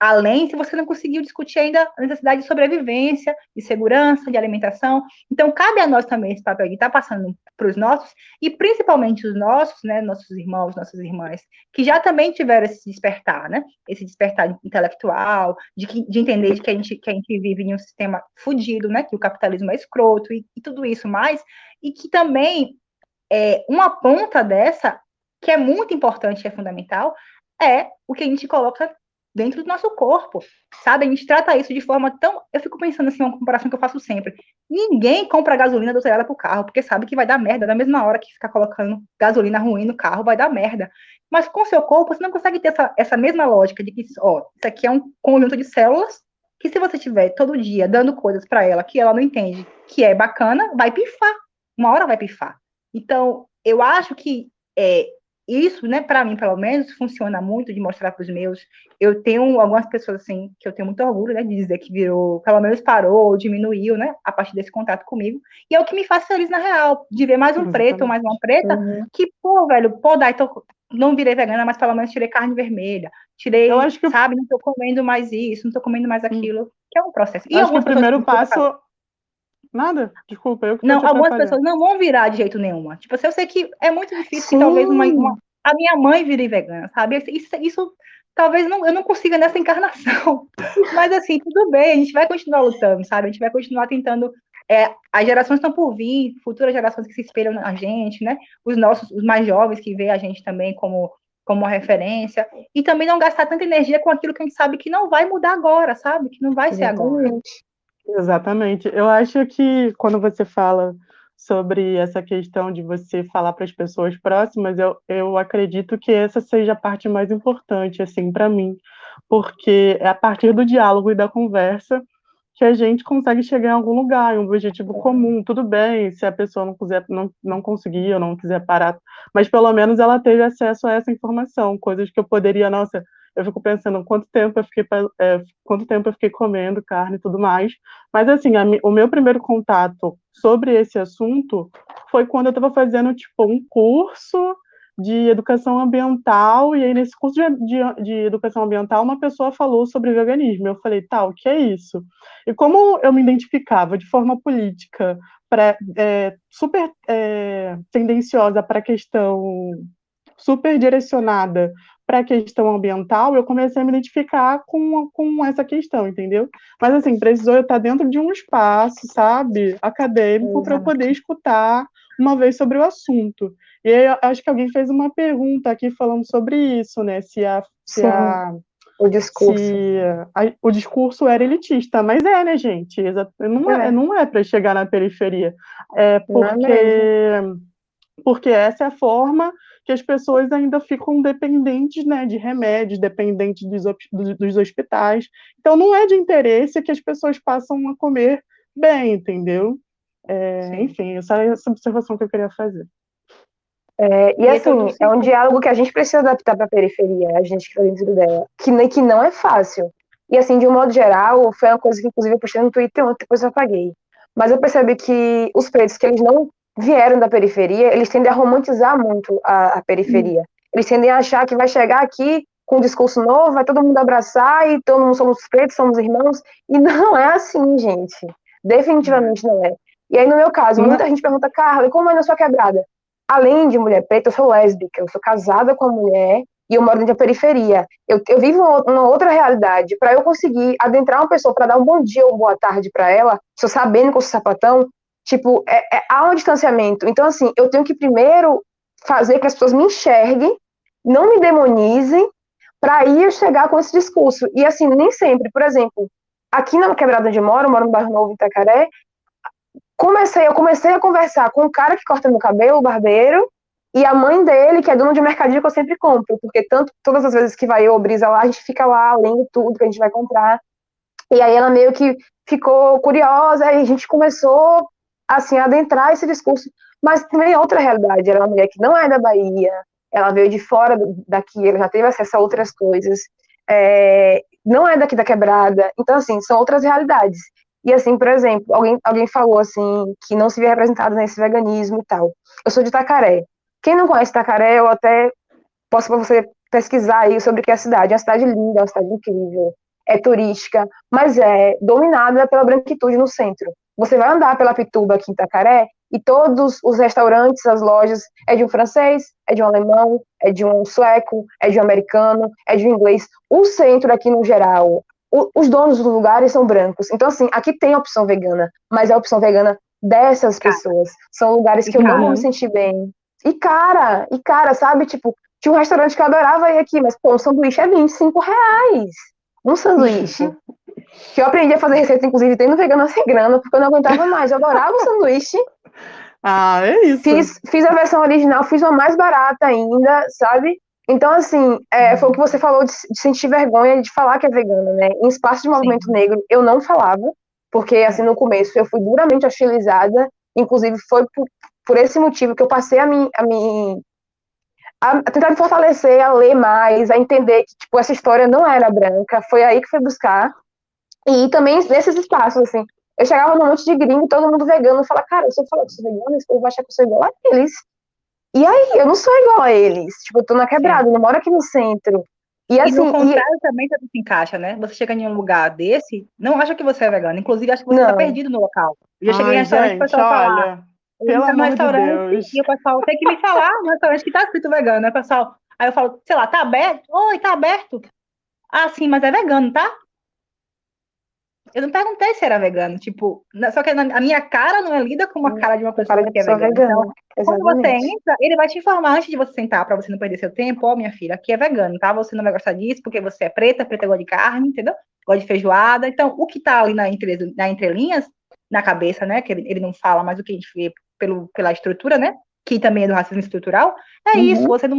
além se você não conseguiu discutir ainda a necessidade de sobrevivência, de segurança, de alimentação. Então, cabe a nós também esse papel de estar passando para os nossos, e principalmente os nossos, né, nossos irmãos, nossas irmãs, que já também tiveram esse despertar, né, esse despertar intelectual, de, que, de entender de que a, gente, que a gente vive em um sistema fudido, né, que o capitalismo é escroto e, e tudo isso mais, e que também é, uma ponta dessa, que é muito importante e é fundamental, é o que a gente coloca dentro do nosso corpo, sabe? A gente trata isso de forma tão. Eu fico pensando assim, uma comparação que eu faço sempre. Ninguém compra gasolina adulterada pro carro, porque sabe que vai dar merda. Na mesma hora que ficar colocando gasolina ruim no carro, vai dar merda. Mas com o seu corpo, você não consegue ter essa, essa mesma lógica de que, ó, isso aqui é um conjunto de células que se você tiver todo dia dando coisas para ela que ela não entende, que é bacana, vai pifar. Uma hora vai pifar. Então, eu acho que é, isso, né, para mim, pelo menos, funciona muito de mostrar para os meus. Eu tenho algumas pessoas, assim, que eu tenho muito orgulho, né, de dizer que virou, pelo menos parou, diminuiu, né, a partir desse contato comigo. E é o que me faz feliz, na real, de ver mais um Exatamente. preto, mais uma preta, uhum. que, pô, velho, pô, daí tô, não virei vegana, mas pelo menos tirei carne vermelha. Tirei, eu acho que sabe, não tô comendo mais isso, não tô comendo mais aquilo, que é um processo. E acho que o primeiro passo Nada, desculpa, eu que Não, algumas pessoas não vão virar de jeito nenhuma. Tipo, assim, eu sei que é muito difícil Sim. que talvez uma, uma, a minha mãe vire vegana, sabe? Isso, isso talvez não, eu não consiga nessa encarnação. (laughs) Mas assim, tudo bem, a gente vai continuar lutando, sabe? A gente vai continuar tentando. É, as gerações estão por vir, futuras gerações que se espelham na gente, né? Os nossos, os mais jovens que veem a gente também como como uma referência, e também não gastar tanta energia com aquilo que a gente sabe que não vai mudar agora, sabe? Que não vai Exatamente. ser agora. Exatamente. Eu acho que quando você fala sobre essa questão de você falar para as pessoas próximas, eu, eu acredito que essa seja a parte mais importante, assim, para mim, porque é a partir do diálogo e da conversa que a gente consegue chegar em algum lugar, em um objetivo comum. Tudo bem, se a pessoa não quiser, não, não conseguir ou não quiser parar, mas pelo menos ela teve acesso a essa informação, coisas que eu poderia, nossa, eu fico pensando quanto tempo eu fiquei, é, quanto tempo eu fiquei comendo carne e tudo mais. Mas, assim, a, o meu primeiro contato sobre esse assunto foi quando eu estava fazendo, tipo, um curso de educação ambiental, e aí nesse curso de, de, de, educação ambiental, uma pessoa falou sobre veganismo. Eu falei, tá, o que é isso? E como eu me identificava de forma política, é, super é, tendenciosa para a questão super direcionada para a questão ambiental, eu comecei a me identificar com, com essa questão, entendeu? Mas, assim, precisou eu estar dentro de um espaço, sabe, acadêmico, para eu poder escutar uma vez sobre o assunto. E aí, acho que alguém fez uma pergunta aqui falando sobre isso, né? Se a. Se a o discurso. A, o discurso era elitista, mas é, né, gente? Não é, é não é para chegar na periferia. É, é porque. É porque essa é a forma que as pessoas ainda ficam dependentes né, de remédios, dependentes dos, dos hospitais. Então, não é de interesse que as pessoas passam a comer bem, entendeu? É, enfim, essa é essa observação que eu queria fazer. É, e, assim, é um diálogo que a gente precisa adaptar para a periferia, a gente que está dentro dela, que, que não é fácil. E assim, de um modo geral, foi uma coisa que inclusive eu postei no Twitter ontem, depois eu apaguei. Mas eu percebi que os pretos que eles não vieram da periferia, eles tendem a romantizar muito a, a periferia. Hum. Eles tendem a achar que vai chegar aqui com um discurso novo, vai todo mundo abraçar e todo mundo somos pretos, somos irmãos. E não é assim, gente. Definitivamente não é. E aí, no meu caso, muita gente pergunta, Carla, como é na sua quebrada? Além de mulher preta, eu sou lésbica, eu sou casada com uma mulher e eu moro dentro da periferia. Eu, eu vivo uma, uma outra realidade. Para eu conseguir adentrar uma pessoa para dar um bom dia ou boa tarde para ela, só sabendo que eu sou sapatão, tipo, é, é, há um distanciamento. Então, assim, eu tenho que primeiro fazer que as pessoas me enxerguem, não me demonizem, para aí eu chegar com esse discurso. E, assim, nem sempre. Por exemplo, aqui na quebrada onde eu moro, eu moro no bairro Novo, Itacaré, comecei, eu comecei a conversar com o cara que corta meu cabelo, o barbeiro, e a mãe dele, que é dona de mercadinho que eu sempre compro, porque tanto todas as vezes que vai eu, Brisa lá, a gente fica lá lendo tudo que a gente vai comprar. E aí ela meio que ficou curiosa e a gente começou assim adentrar esse discurso, mas também outra realidade, ela é uma mulher que não é da Bahia, ela veio de fora daqui, ela já teve acesso a outras coisas, é, não é daqui da quebrada, então assim, são outras realidades. E assim, por exemplo, alguém, alguém falou assim que não se via representado nesse veganismo e tal. Eu sou de Itacaré. Quem não conhece Itacaré, eu até posso para você pesquisar aí sobre o que é a cidade. É uma cidade linda, é uma cidade incrível, é turística, mas é dominada pela branquitude no centro. Você vai andar pela Pituba aqui em Itacaré e todos os restaurantes, as lojas, é de um francês, é de um alemão, é de um sueco, é de um americano, é de um inglês. O centro aqui no geral, o, os donos dos lugares são brancos. Então, assim, aqui tem opção vegana, mas é a opção vegana dessas pessoas. São lugares que eu não vou me sentir bem. E cara, e cara, sabe, tipo, tinha um restaurante que eu adorava ir aqui, mas, pô, um sanduíche é 25 reais. Um sanduíche. (laughs) que eu aprendi a fazer receita, inclusive, tendo vegana sem grana, porque eu não aguentava mais. Eu adorava o sanduíche. Ah, é isso. Fiz, fiz a versão original, fiz uma mais barata ainda, sabe? Então, assim, é, foi o que você falou de, de, sentir vergonha de falar que é vegana, né? Em espaço de movimento Sim. negro, eu não falava, porque, assim, no começo eu fui duramente hostilizada, inclusive foi por, por esse motivo que eu passei a me, a me a, tentar me fortalecer, a ler mais, a entender que tipo, essa história não era branca, foi aí que fui buscar. E também nesses espaços, assim, eu chegava num monte de gringo, todo mundo vegano, e falava, cara, se eu falar que sou vegano, esse povo vai achar que eu sou igual a eles. E aí, eu não sou igual a eles. Tipo, eu tô na quebrada, eu não moro aqui no centro. E, assim, e no contrário e... também você se encaixa, né? Você chega em um lugar desse, não acha que você é vegano. Inclusive, acha que você tá não. tá perdido no local. Eu já cheguei Ai, em restaurante, o pessoal fala, pelo amor restaurante, de Deus. E o pessoal tem que me falar no restaurante que tá escrito vegano, né, pessoal? Aí eu falo, sei lá, tá aberto? Oi, tá aberto? Ah, sim, mas é vegano, tá? Eu não perguntei se era vegano, tipo, só que a minha cara não é lida com uma cara de uma pessoa que é vegana. Então, quando você entra, ele vai te informar antes de você sentar, para você não perder seu tempo, ó, oh, minha filha, aqui é vegano, tá? Você não vai gostar disso porque você é preta, preta gosta de carne, entendeu? Gosta de feijoada. Então, o que tá ali na, entre, na entrelinhas, na cabeça, né? Que ele, ele não fala, mas o que a gente vê pelo, pela estrutura, né? Que também é do racismo estrutural, é uhum. isso. Você não,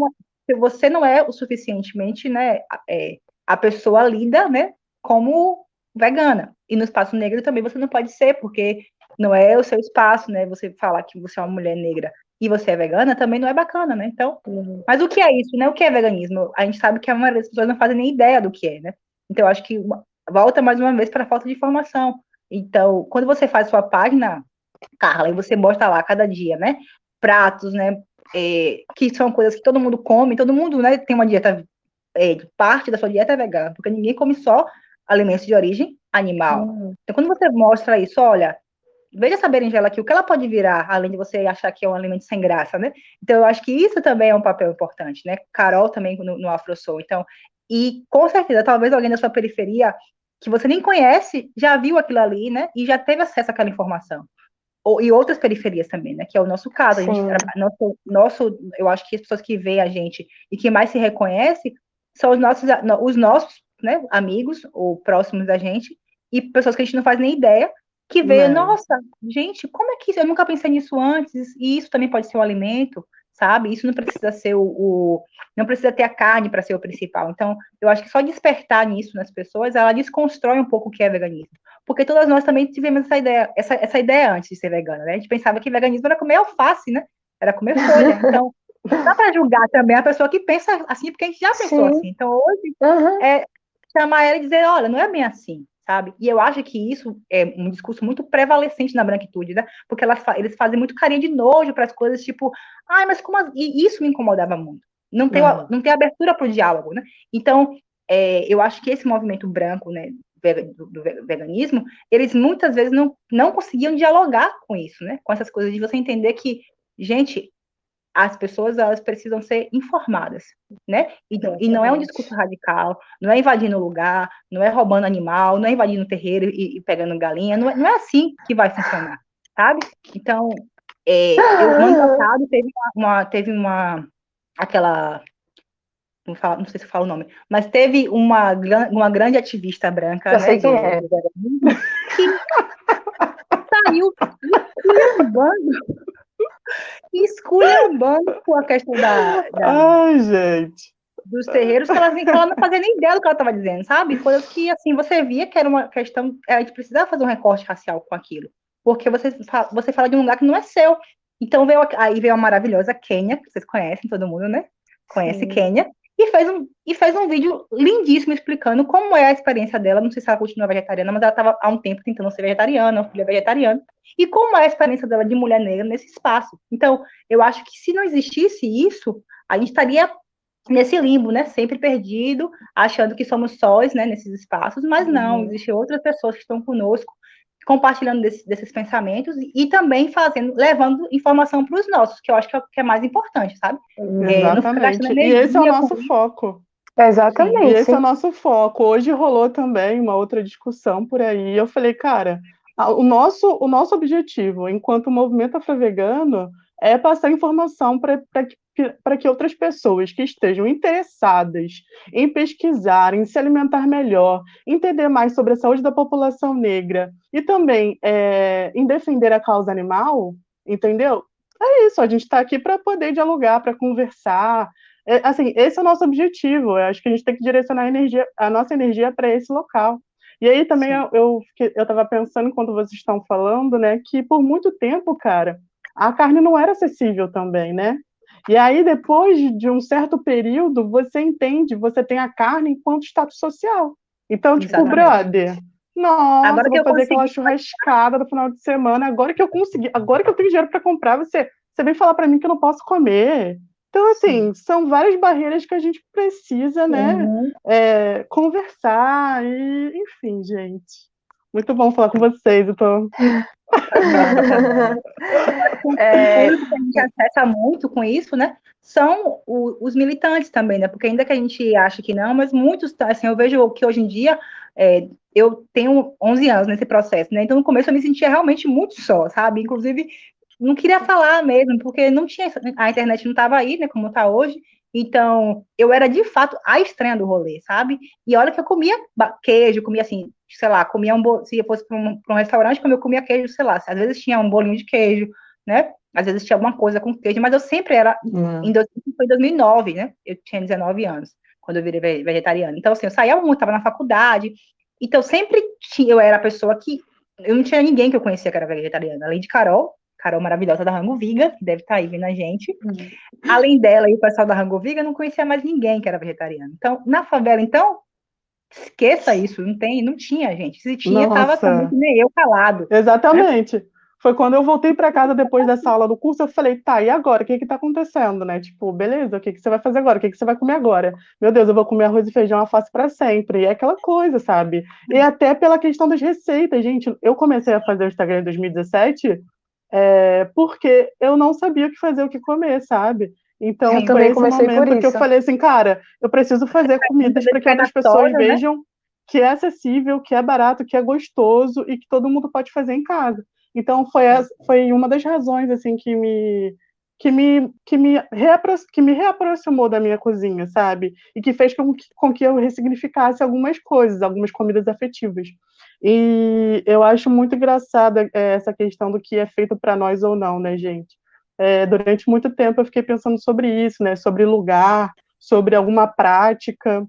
você não é o suficientemente, né? É, a pessoa lida, né? Como vegana. E no espaço negro também você não pode ser, porque não é o seu espaço, né? Você falar que você é uma mulher negra e você é vegana também não é bacana, né? Então, uhum. mas o que é isso, né? O que é veganismo? A gente sabe que a maioria das pessoas não fazem nem ideia do que é, né? Então, eu acho que volta mais uma vez para a falta de informação. Então, quando você faz sua página, Carla, e você mostra lá cada dia, né? Pratos, né? É, que são coisas que todo mundo come, todo mundo, né? Tem uma dieta, é, parte da sua dieta é vegana, porque ninguém come só alimentos de origem animal. Hum. Então, quando você mostra isso, olha, veja essa berinjela aqui, o que ela pode virar, além de você achar que é um alimento sem graça, né? Então, eu acho que isso também é um papel importante, né? Carol também no, no AfroSoul. Então, e com certeza, talvez alguém da sua periferia que você nem conhece já viu aquilo ali, né? E já teve acesso àquela informação. Ou, e outras periferias também, né? Que é o nosso caso. A gente, nosso, nosso, eu acho que as pessoas que veem a gente e que mais se reconhece são os nossos, os nossos né, amigos ou próximos da gente, e pessoas que a gente não faz nem ideia, que vê, não. nossa, gente, como é que isso? Eu nunca pensei nisso antes, e isso também pode ser um alimento, sabe? Isso não precisa ser o, o não precisa ter a carne para ser o principal. Então, eu acho que só despertar nisso nas pessoas, ela desconstrói um pouco o que é veganismo. Porque todas nós também tivemos essa ideia, essa, essa ideia antes de ser vegana, né? A gente pensava que veganismo era comer alface, né? Era comer (laughs) folha. Então, dá para julgar também a pessoa que pensa assim, porque a gente já pensou Sim. assim. Então, hoje, uhum. é, chamar ela e dizer, olha, não é bem assim, sabe? E eu acho que isso é um discurso muito prevalecente na branquitude, né? Porque elas, eles fazem muito carinho de nojo para as coisas, tipo, ai, mas como assim? E isso me incomodava muito. Não tem, uhum. não tem abertura para o diálogo, né? Então, é, eu acho que esse movimento branco, né, do, veganismo, eles muitas vezes não, não conseguiam dialogar com isso, né? Com essas coisas de você entender que, gente, as pessoas elas precisam ser informadas, né? E, e, não é um discurso radical, não é invadindo lugar, não é roubando animal, não é invadindo terreiro e, e pegando galinha, não é, não é, assim que vai funcionar, sabe? Então, é, eu, no ano (laughs) passado teve uma, uma, teve uma aquela não, falo, não sei se eu falo o nome, mas teve uma, uma grande ativista branca, eu né, sei quem é. que (laughs) saiu esculhambando, esculhambando com a questão da, da Ai, gente. dos terreiros, que ela, que ela não fazia nem ideia do que ela estava dizendo, sabe? Coisas que, assim, você via que era uma questão, a gente precisava fazer um recorte racial com aquilo, porque você, você fala de um lugar que não é seu, então veio, aí veio a maravilhosa Kênia, que vocês conhecem, todo mundo, né? Conhece Sim. Kênia, e fez, um, e fez um vídeo lindíssimo explicando como é a experiência dela. Não sei se ela continua vegetariana, mas ela estava há um tempo tentando ser vegetariana, filha vegetariana. E como é a experiência dela de mulher negra nesse espaço. Então, eu acho que se não existisse isso, a gente estaria nesse limbo, né? Sempre perdido, achando que somos sós, né? Nesses espaços, mas não, uhum. existem outras pessoas que estão conosco compartilhando desse, desses pensamentos e, e, também fazendo, levando informação para os nossos, que eu acho que é, que é, mais importante, sabe? Exatamente. É, e esse é o nosso foco. Exatamente. E esse é o nosso foco. Hoje rolou também uma outra discussão por aí. Eu falei, cara, o nosso, o nosso objetivo, enquanto movimento afro-vegano, é passar informação para que, que outras pessoas que estejam interessadas em pesquisar, em se alimentar melhor, entender mais sobre a saúde da população negra e também é, em defender a causa animal, entendeu? É isso, a gente está aqui para poder dialogar, para conversar. É, assim, esse é o nosso objetivo. Eu acho que a gente tem que direcionar a, energia, a nossa energia para esse local. E aí também Sim. eu estava pensando, enquanto vocês estão falando, né, que por muito tempo, cara, a carne não era acessível também, né? E aí, depois de um certo período, você entende, você tem a carne enquanto status social. Então, tipo, Exatamente. brother, nossa, agora vou fazer aquela churrascada no final de semana, agora que eu consegui, agora que eu tenho dinheiro para comprar, você, você vem falar para mim que eu não posso comer. Então, assim, Sim. são várias barreiras que a gente precisa, né, uhum. é, conversar e, enfim, gente. Muito bom falar com vocês, então. (laughs) é, que a gente acessa muito com isso, né? São o, os militantes também, né? Porque ainda que a gente ache que não, mas muitos, assim, eu vejo que hoje em dia é, eu tenho 11 anos nesse processo, né? Então no começo eu me sentia realmente muito só, sabe? Inclusive não queria falar mesmo, porque não tinha a internet não estava aí, né? Como está hoje. Então, eu era de fato a estranha do rolê, sabe? E olha que eu comia queijo, comia assim, sei lá, comia um se eu fosse para um, um, restaurante, como eu comia queijo, sei lá, às vezes tinha um bolinho de queijo, né? Às vezes tinha alguma coisa com queijo, mas eu sempre era, em foi 2009, né? Eu tinha 19 anos, quando eu virei vegetariana. Então, assim, eu saía muito, estava na faculdade, então sempre tinha, eu era a pessoa que, eu não tinha ninguém que eu conhecia que era vegetariana, além de Carol, Carol maravilhosa da Rango Viga, que deve estar tá aí vendo a gente. Uhum. Além dela e o pessoal da Rango Viga, não conhecia mais ninguém que era vegetariano. Então, na favela, então, esqueça isso, não tem, não tinha, gente. Se tinha, estava também nem eu calado. Exatamente. Né? Foi quando eu voltei para casa depois dessa aula do curso, eu falei, tá, e agora? O que que tá acontecendo, né? Tipo, beleza, o que que você vai fazer agora? O que que você vai comer agora? Meu Deus, eu vou comer arroz e feijão alface para sempre. E é aquela coisa, sabe? E até pela questão das receitas, gente. Eu comecei a fazer o Instagram em 2017 é, porque eu não sabia o que fazer, o que comer, sabe? Então, Sim, foi esse momento que eu falei assim, cara, eu preciso fazer comidas para que outras pessoas né? vejam que é acessível, que é barato, que é gostoso e que todo mundo pode fazer em casa. Então, foi, foi uma das razões, assim, que me que me, que, me reapro que me reaproximou da minha cozinha, sabe? E que fez com que, com que eu ressignificasse algumas coisas, algumas comidas afetivas. E eu acho muito engraçada é, essa questão do que é feito para nós ou não, né, gente? É, durante muito tempo eu fiquei pensando sobre isso, né? Sobre lugar, sobre alguma prática.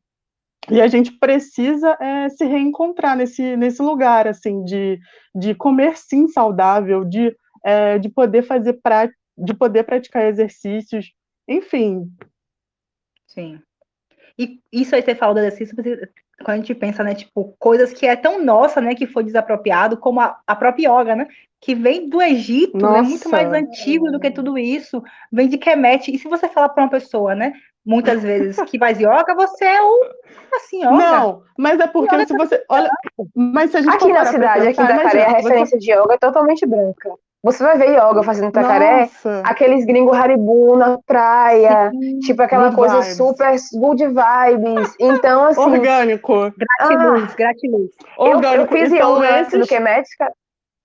E a gente precisa é, se reencontrar nesse, nesse lugar, assim, de, de comer sim saudável, de, é, de poder fazer prática de poder praticar exercícios, enfim. Sim. E isso aí você fala do exercício, quando a gente pensa, né, tipo, coisas que é tão nossa, né, que foi desapropriado, como a, a própria yoga, né, que vem do Egito, é né, muito mais antigo do que tudo isso, vem de Kemet, e se você falar para uma pessoa, né, muitas vezes que faz yoga, você é o assim, yoga. Não, mas é porque se você olha, mas se a gente aqui na cidade, aqui da Jacaré, a referência você... de yoga é totalmente branca. Você vai ver yoga fazendo tacaré, Nossa. aqueles gringos haribu na praia, Sim. tipo aquela Good coisa vibes. super good vibes. Então, assim, Orgânico. Gratiluz, gratiluz. eu, eu Orgânico. fiz E são yoga antes do que médica.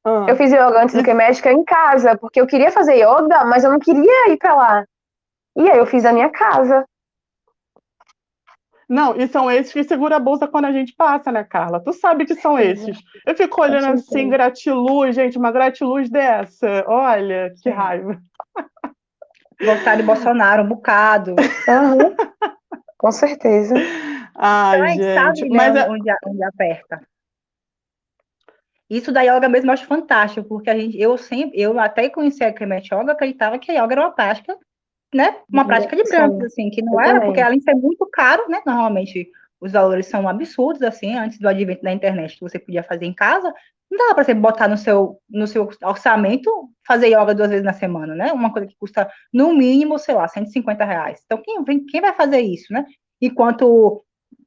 Ah. Eu fiz yoga antes do que médica em casa, porque eu queria fazer yoga, mas eu não queria ir pra lá. E aí eu fiz a minha casa. Não, e são esses que segura a bolsa quando a gente passa, né, Carla? Tu sabe que são esses. Eu fico olhando assim, gratiluz, gente, uma gratiluz dessa. Olha, que Sim. raiva. Votar de Bolsonaro um bocado. Aham. Com certeza. Ai, Então, a gente sabe, Mas né, é- onde, onde aperta. Isso da yoga mesmo eu acho fantástico, porque a gente, eu sempre, eu até conheci a Clemente Yoga, acreditava que a yoga era uma prática, né, uma prática de brancos, assim, que não eu era, porque além de ser muito caro, né, normalmente os valores são absurdos, assim, antes do advento da internet, que você podia fazer em casa, não dava para você botar no seu, no seu orçamento fazer yoga duas vezes na semana, né, uma coisa que custa, no mínimo, sei lá, 150 reais. Então, quem, quem vai fazer isso, né? Enquanto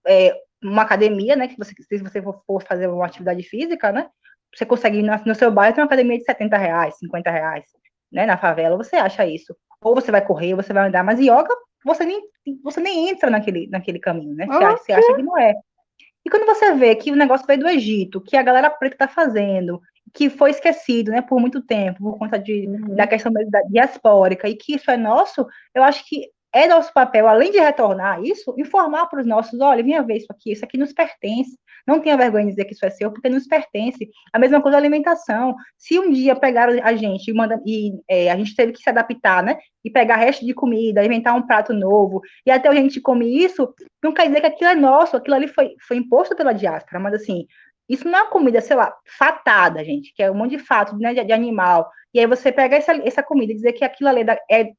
é, uma academia, né, que você, se você for fazer uma atividade física, né, você consegue no seu bairro tem uma academia de 70 reais, 50 reais, né, na favela, você acha isso. Ou você vai correr, ou você vai andar, mas yoga, você nem, você nem entra naquele, naquele caminho, né, você, Ah, acha- você acha que não é. E quando você vê que o negócio veio do Egito, que a galera preta está fazendo, que foi esquecido, né, por muito tempo, por conta de, Uhum. da questão mesmo da diaspórica, e que isso é nosso, eu acho que é nosso papel, além de retornar isso, informar para os nossos, olha, venha ver isso aqui, isso aqui nos pertence. Não tenha vergonha de dizer que isso é seu, porque nos pertence. A mesma coisa a alimentação. Se um dia pegaram a gente e, manda, e é, a gente teve que se adaptar, né? E pegar resto de comida, inventar um prato novo, e até a gente come isso, não quer dizer que aquilo é nosso, aquilo ali foi, foi imposto pela diáspora, mas assim, isso não é comida, sei lá, fatada, gente, que é um monte de fato né, de, de animal. E aí você pega essa, essa comida e dizer que aquilo ali é, é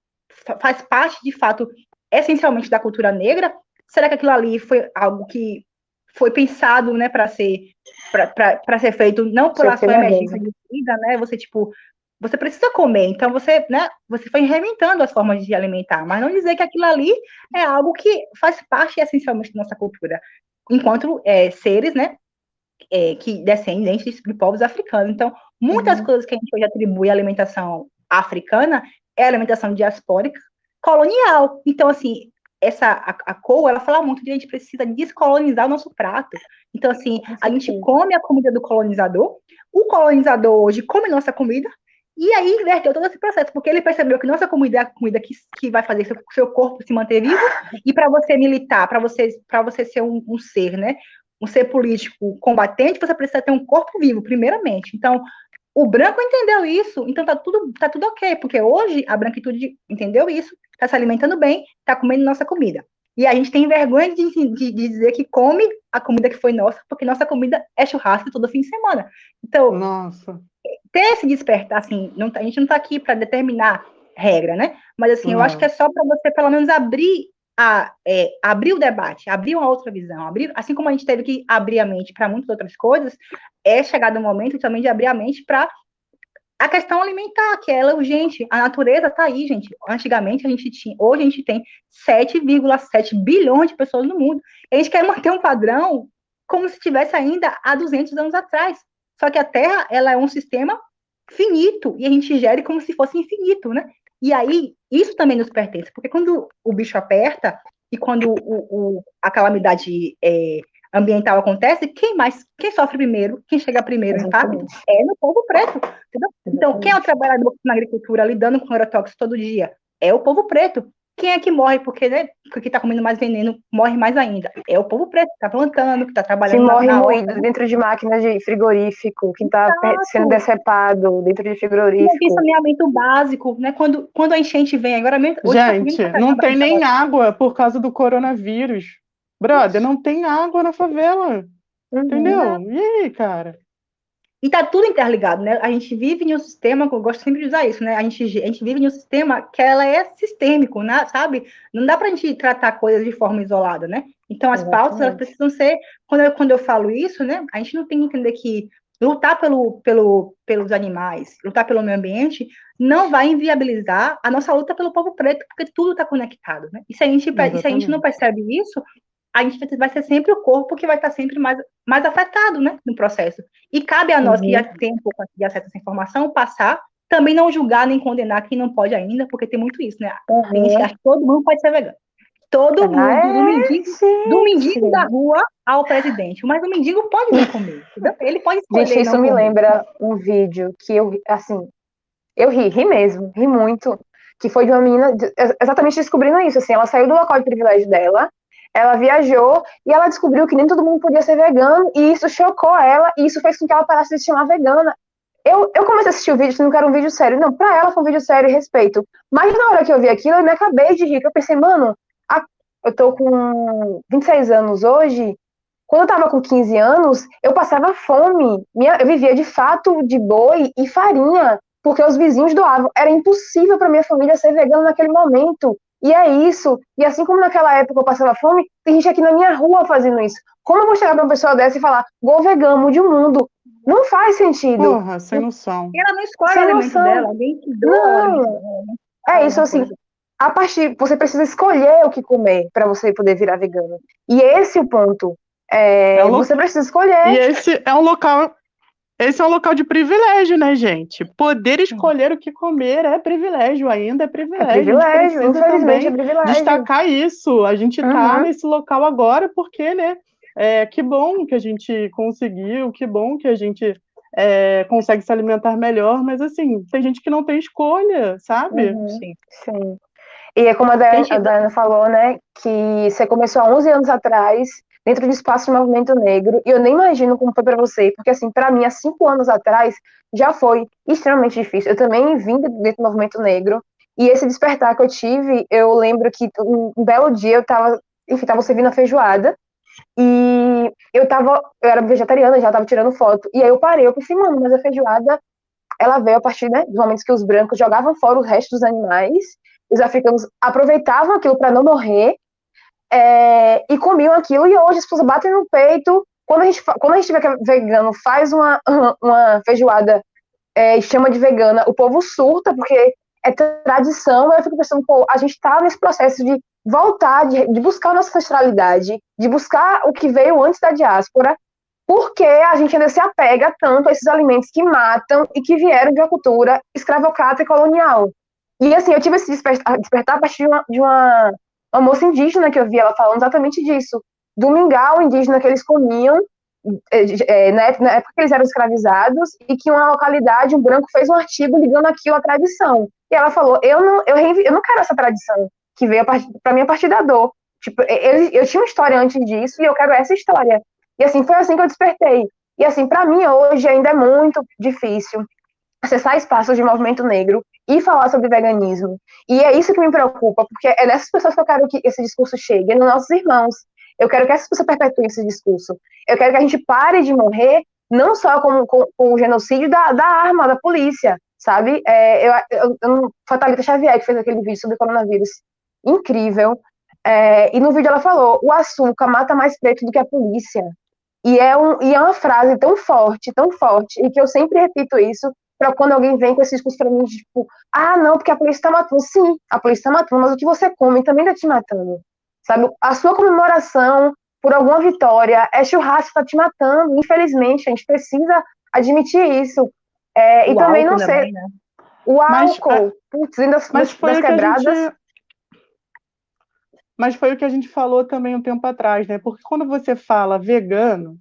faz parte, de fato, essencialmente da cultura negra? Será que aquilo ali foi algo que foi pensado, né, para ser para ser feito não pela Ser sua emergência de vida, né? Você tipo, você precisa comer, então você, né, você foi reinventando as formas de se alimentar, mas não dizer que aquilo ali é algo que faz parte essencialmente da nossa cultura, enquanto é, seres, né, é, que descendentes de povos africanos. Então, muitas Uhum. coisas que a gente hoje atribui à alimentação africana é alimentação diaspórica colonial. Então, assim, essa a, a COU, ela fala muito de a gente precisa descolonizar o nosso prato. Então, assim, a gente come a comida do colonizador, o colonizador hoje come nossa comida, e aí inverteu todo esse processo, porque ele percebeu que nossa comida é a comida que, que vai fazer seu, seu corpo se manter vivo, (laughs) e para você militar, para você, pra você ser um, um ser, né, um ser político combatente, você precisa ter um corpo vivo, primeiramente. Então, o branco entendeu isso, então tá tudo, tá tudo ok, porque hoje a branquitude entendeu isso, tá se alimentando bem, tá comendo nossa comida. E a gente tem vergonha de, de- de dizer que come a comida que foi nossa, porque nossa comida é churrasco todo fim de semana. Então, Nossa. ter esse despertar, assim, não tá- a gente não está aqui para determinar regra, né? Mas assim, eu Não. acho que é só para você pelo menos abrir a é, abrir o debate, abrir uma outra visão, abrir, assim como a gente teve que abrir a mente para muitas outras coisas, é chegado o momento também de abrir a mente para a questão alimentar, que ela é urgente. A natureza está aí, gente. Antigamente a gente tinha, hoje a gente tem 7,7 bilhões de pessoas no mundo. A gente quer manter um padrão como se tivesse ainda há 200 anos atrás. Só que a Terra, ela é um sistema finito e a gente gere como se fosse infinito, né? E aí, isso também nos pertence, porque quando o bicho aperta e quando o, o- a calamidade é, ambiental acontece, quem mais, quem sofre primeiro, quem chega primeiro Exatamente. é no povo preto, entendeu? Então, quem é o trabalhador na agricultura lidando com agrotóxicos todo dia? É o povo preto. Quem é que morre porque, né, porque tá comendo mais veneno, morre mais ainda? É o povo preto, que tá plantando, que tá Que trabalhando na- morre na moído dentro de máquinas de frigorífico, que está Exato. sendo decepado dentro de Não tem frigorífico. saneamento básico, né? Quando, quando a enchente vem, agora mesmo. tá Gente, pra não tem nem tava- água por causa do coronavírus. Brother, não tem água na favela. Uhum. Entendeu? E aí, cara? E tá tudo interligado, né? A gente vive em um sistema, eu gosto sempre de usar isso, né? A gente, a gente vive em um sistema que ela é sistêmico, né? sabe? Não dá pra gente tratar coisas de forma isolada, né? Então as pautas, elas Exatamente. precisam ser, quando eu, quando eu falo isso, né? A gente não tem que entender que lutar pelo, pelo, pelos animais, lutar pelo meio ambiente, não vai inviabilizar a nossa luta pelo povo preto, porque tudo está conectado, né? E se a gente, se a gente não Exatamente. percebe isso, a gente vai ser sempre o corpo que vai estar sempre mais, mais afetado, né, no processo. E cabe a nós que Uhum. já tem um pouco de acesso a essa informação passar Também não julgar nem condenar quem não pode ainda, porque tem muito isso, né? Uhum. Tem gente que acha que todo mundo pode ser vegano. Todo mundo, é, do, mendigo, do mendigo da rua ao presidente. Mas o mendigo pode não comer. Ele pode (laughs) escolher. Gente, isso me comer. lembra um vídeo que eu, assim, eu ri, ri mesmo, ri muito. Que foi de uma menina exatamente descobrindo isso. Assim, ela saiu do local de privilégio dela, ela viajou e ela descobriu que nem todo mundo podia ser vegano, e isso chocou ela, e isso fez com que ela parasse de se chamar vegana. Eu, eu comecei a assistir o vídeo, não quero um vídeo sério. Não, pra ela foi um vídeo sério e respeito. Mas na hora que eu vi aquilo, eu me acabei de rir. Eu pensei, mano, eu tô com 26 anos hoje, quando eu tava com 15 anos, eu passava fome. Minha, eu vivia de fato de boi e farinha, porque os vizinhos doavam. Era impossível para minha família ser vegana naquele momento. E é isso. E assim como naquela época eu passava fome, tem gente aqui na minha rua fazendo isso. Como eu vou chegar pra uma pessoa dessa e falar, vou vegano, mude o mundo? Não faz sentido. Porra, sem noção. E ela não escolhe sem o noção. dela, alguém que doa. Não. É isso, assim, a partir você precisa escolher o que comer para você poder virar vegano. E esse é o ponto. É, é um você precisa escolher. E esse é um local. Esse é um local de privilégio, né, gente? Poder escolher o que comer é privilégio, ainda é privilégio. É privilégio, infelizmente é privilégio. Destacar isso. A gente está uhum. nesse local agora porque, né? É, que bom que a gente conseguiu, que bom que a gente é, consegue se alimentar melhor, mas assim, tem gente que não tem escolha, sabe? Uhum. Sim. Sim. E é como a a Diana falou, né, que você começou há 11 anos atrás, dentro do espaço de movimento negro, e eu nem imagino como foi para você, porque assim, para mim, há cinco anos atrás, já foi extremamente difícil. Eu também vim dentro do movimento negro, e esse despertar que eu tive, eu lembro que um, belo dia eu tava, enfim, tava servindo a feijoada, e eu tava, eu era vegetariana, já tava tirando foto, e aí eu parei, eu pensei, mano, mas a feijoada, ela veio a partir, né, dos momentos que os brancos jogavam fora os restos dos animais, os africanos aproveitavam aquilo para não morrer é, e comiam aquilo, e hoje as pessoas batem no peito. Quando a gente, quando a gente é vegano faz uma, (laughs) uma feijoada é, e chama de vegana, o povo surta, porque é tradição. Eu fico pensando, pô, a gente está nesse processo de voltar, de, de buscar a nossa ancestralidade, de buscar o que veio antes da diáspora, porque a gente ainda se apega tanto a esses alimentos que matam e que vieram de uma cultura escravocrata e colonial. E assim, eu tive esse despertar, despertar a partir de uma, de uma, uma moça indígena que eu vi ela falando exatamente disso. Do mingau indígena que eles comiam, é, é, na, época que eles eram escravizados, e que uma localidade, um branco, fez um artigo ligando aquilo à tradição. E ela falou: Eu não, eu, eu não quero essa tradição que veio para mim a partir da dor. Tipo, eu, eu tinha uma história antes disso e eu quero essa história. E assim, foi assim que eu despertei. E assim, para mim hoje ainda é muito difícil acessar espaços de movimento negro e falar sobre veganismo. E é isso que me preocupa, porque é nessas pessoas que eu quero que esse discurso chegue, é nos nossos irmãos. Eu quero que essas pessoas perpetuem esse discurso. Eu quero que a gente pare de morrer, não só com, com, com o genocídio da, da, arma, da polícia, sabe? É, eu, eu, eu, foi a Thalita Xavier que fez aquele vídeo sobre coronavírus. Incrível. É, e no vídeo ela falou: o açúcar mata mais preto do que a polícia. E é, um, e é uma frase tão forte, tão forte, e que eu sempre repito isso, para quando alguém vem com esse discurso para mim, tipo, ah, não, porque a polícia está matando. Sim, a polícia está matando, mas o que você come também está te matando. Sabe? A sua comemoração por alguma vitória é churrasco está te matando. Infelizmente, a gente precisa admitir isso. É, e também não sei. Né? O álcool, putz, ainda das, mas foi das quebradas. Gente... Mas foi o que a gente falou também um tempo atrás, né? Porque quando você fala vegano,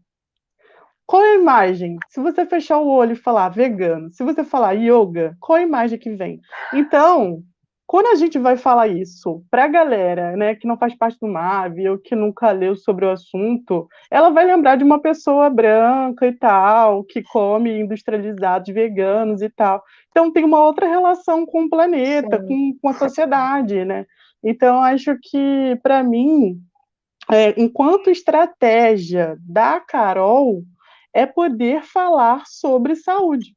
qual é a imagem? Se você fechar o olho e falar vegano, se você falar yoga, qual é a imagem que vem? Então, quando a gente vai falar isso para a galera, né, que não faz parte do MAV ou que nunca leu sobre o assunto, ela vai lembrar de uma pessoa branca e tal, que come industrializados veganos e tal. Então tem uma outra relação com o planeta, com, com a sociedade, né? Então acho que para mim, é, enquanto estratégia da Carol, é poder falar sobre saúde,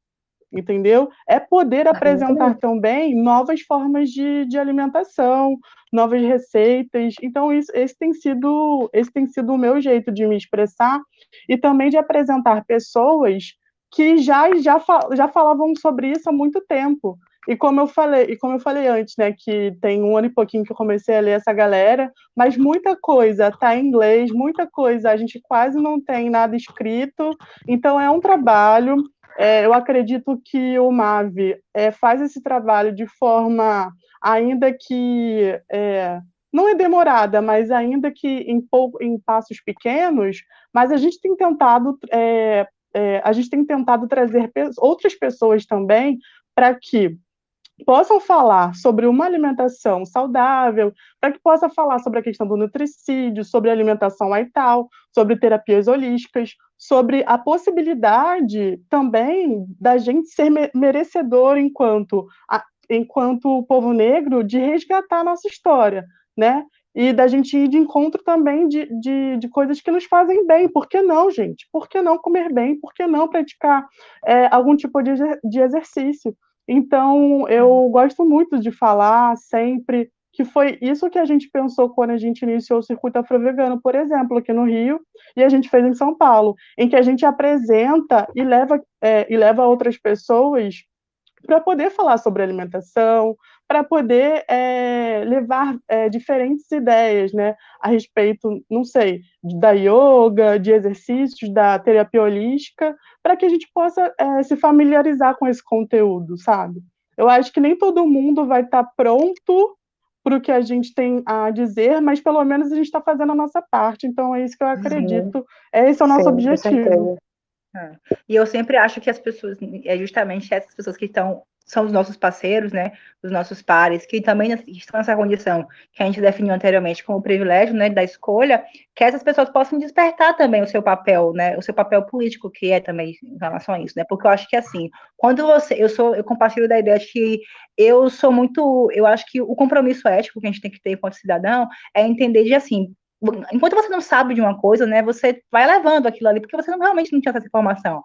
entendeu? É poder apresentar também novas formas de, de alimentação, novas receitas. Então, isso, esse, tem sido, esse tem sido o meu jeito de me expressar e também de apresentar pessoas que já, já, já falavam sobre isso há muito tempo. E como eu falei, e como eu falei antes, né, que tem um ano e pouquinho que eu comecei a ler essa galera, mas muita coisa está em inglês, muita coisa a gente quase não tem nada escrito, então é um trabalho. é, eu acredito que o MAVE é, faz esse trabalho de forma, ainda que é, não é demorada, mas ainda que em, pouco, em passos pequenos, mas a gente tem tentado é, é, a gente tem tentado trazer outras pessoas também para que possam falar sobre uma alimentação saudável, para que possa falar sobre a questão do nutricídio, sobre alimentação tal, sobre terapias holísticas, sobre a possibilidade também da gente ser merecedor enquanto a, enquanto povo negro de resgatar a nossa história, né? E da gente ir de encontro também de, de, de, coisas que nos fazem bem. Por que não, gente? Por que não comer bem? Por que não praticar é, algum tipo de, de exercício? Então, eu gosto muito de falar sempre que foi isso que a gente pensou quando a gente iniciou o circuito afro-vegano, por exemplo, aqui no Rio, e a gente fez em São Paulo, em que a gente apresenta e leva, é, e leva outras pessoas para poder falar sobre alimentação, para poder é, levar é, diferentes ideias, né, a respeito, não sei, da yoga, de exercícios, da terapia holística, para que a gente possa é, se familiarizar com esse conteúdo, sabe? Eu acho que nem todo mundo vai estar tá pronto para o que a gente tem a dizer, mas pelo menos a gente está fazendo a nossa parte, então é isso que eu acredito, uhum. esse é o nosso Sim, objetivo. É. E eu sempre acho que as pessoas, é justamente essas pessoas que estão, são os nossos parceiros, né, os nossos pares, que também estão nessa condição que a gente definiu anteriormente como privilégio, né, da escolha, que essas pessoas possam despertar também o seu papel, né, o seu papel político, que é também em relação a isso, né, porque eu acho que, assim, quando você, eu sou, eu compartilho da ideia de que eu sou muito, eu acho que o compromisso ético que a gente tem que ter enquanto cidadão é entender de, assim, enquanto você não sabe de uma coisa, né, você vai levando aquilo ali, porque você não, realmente não tinha essa informação.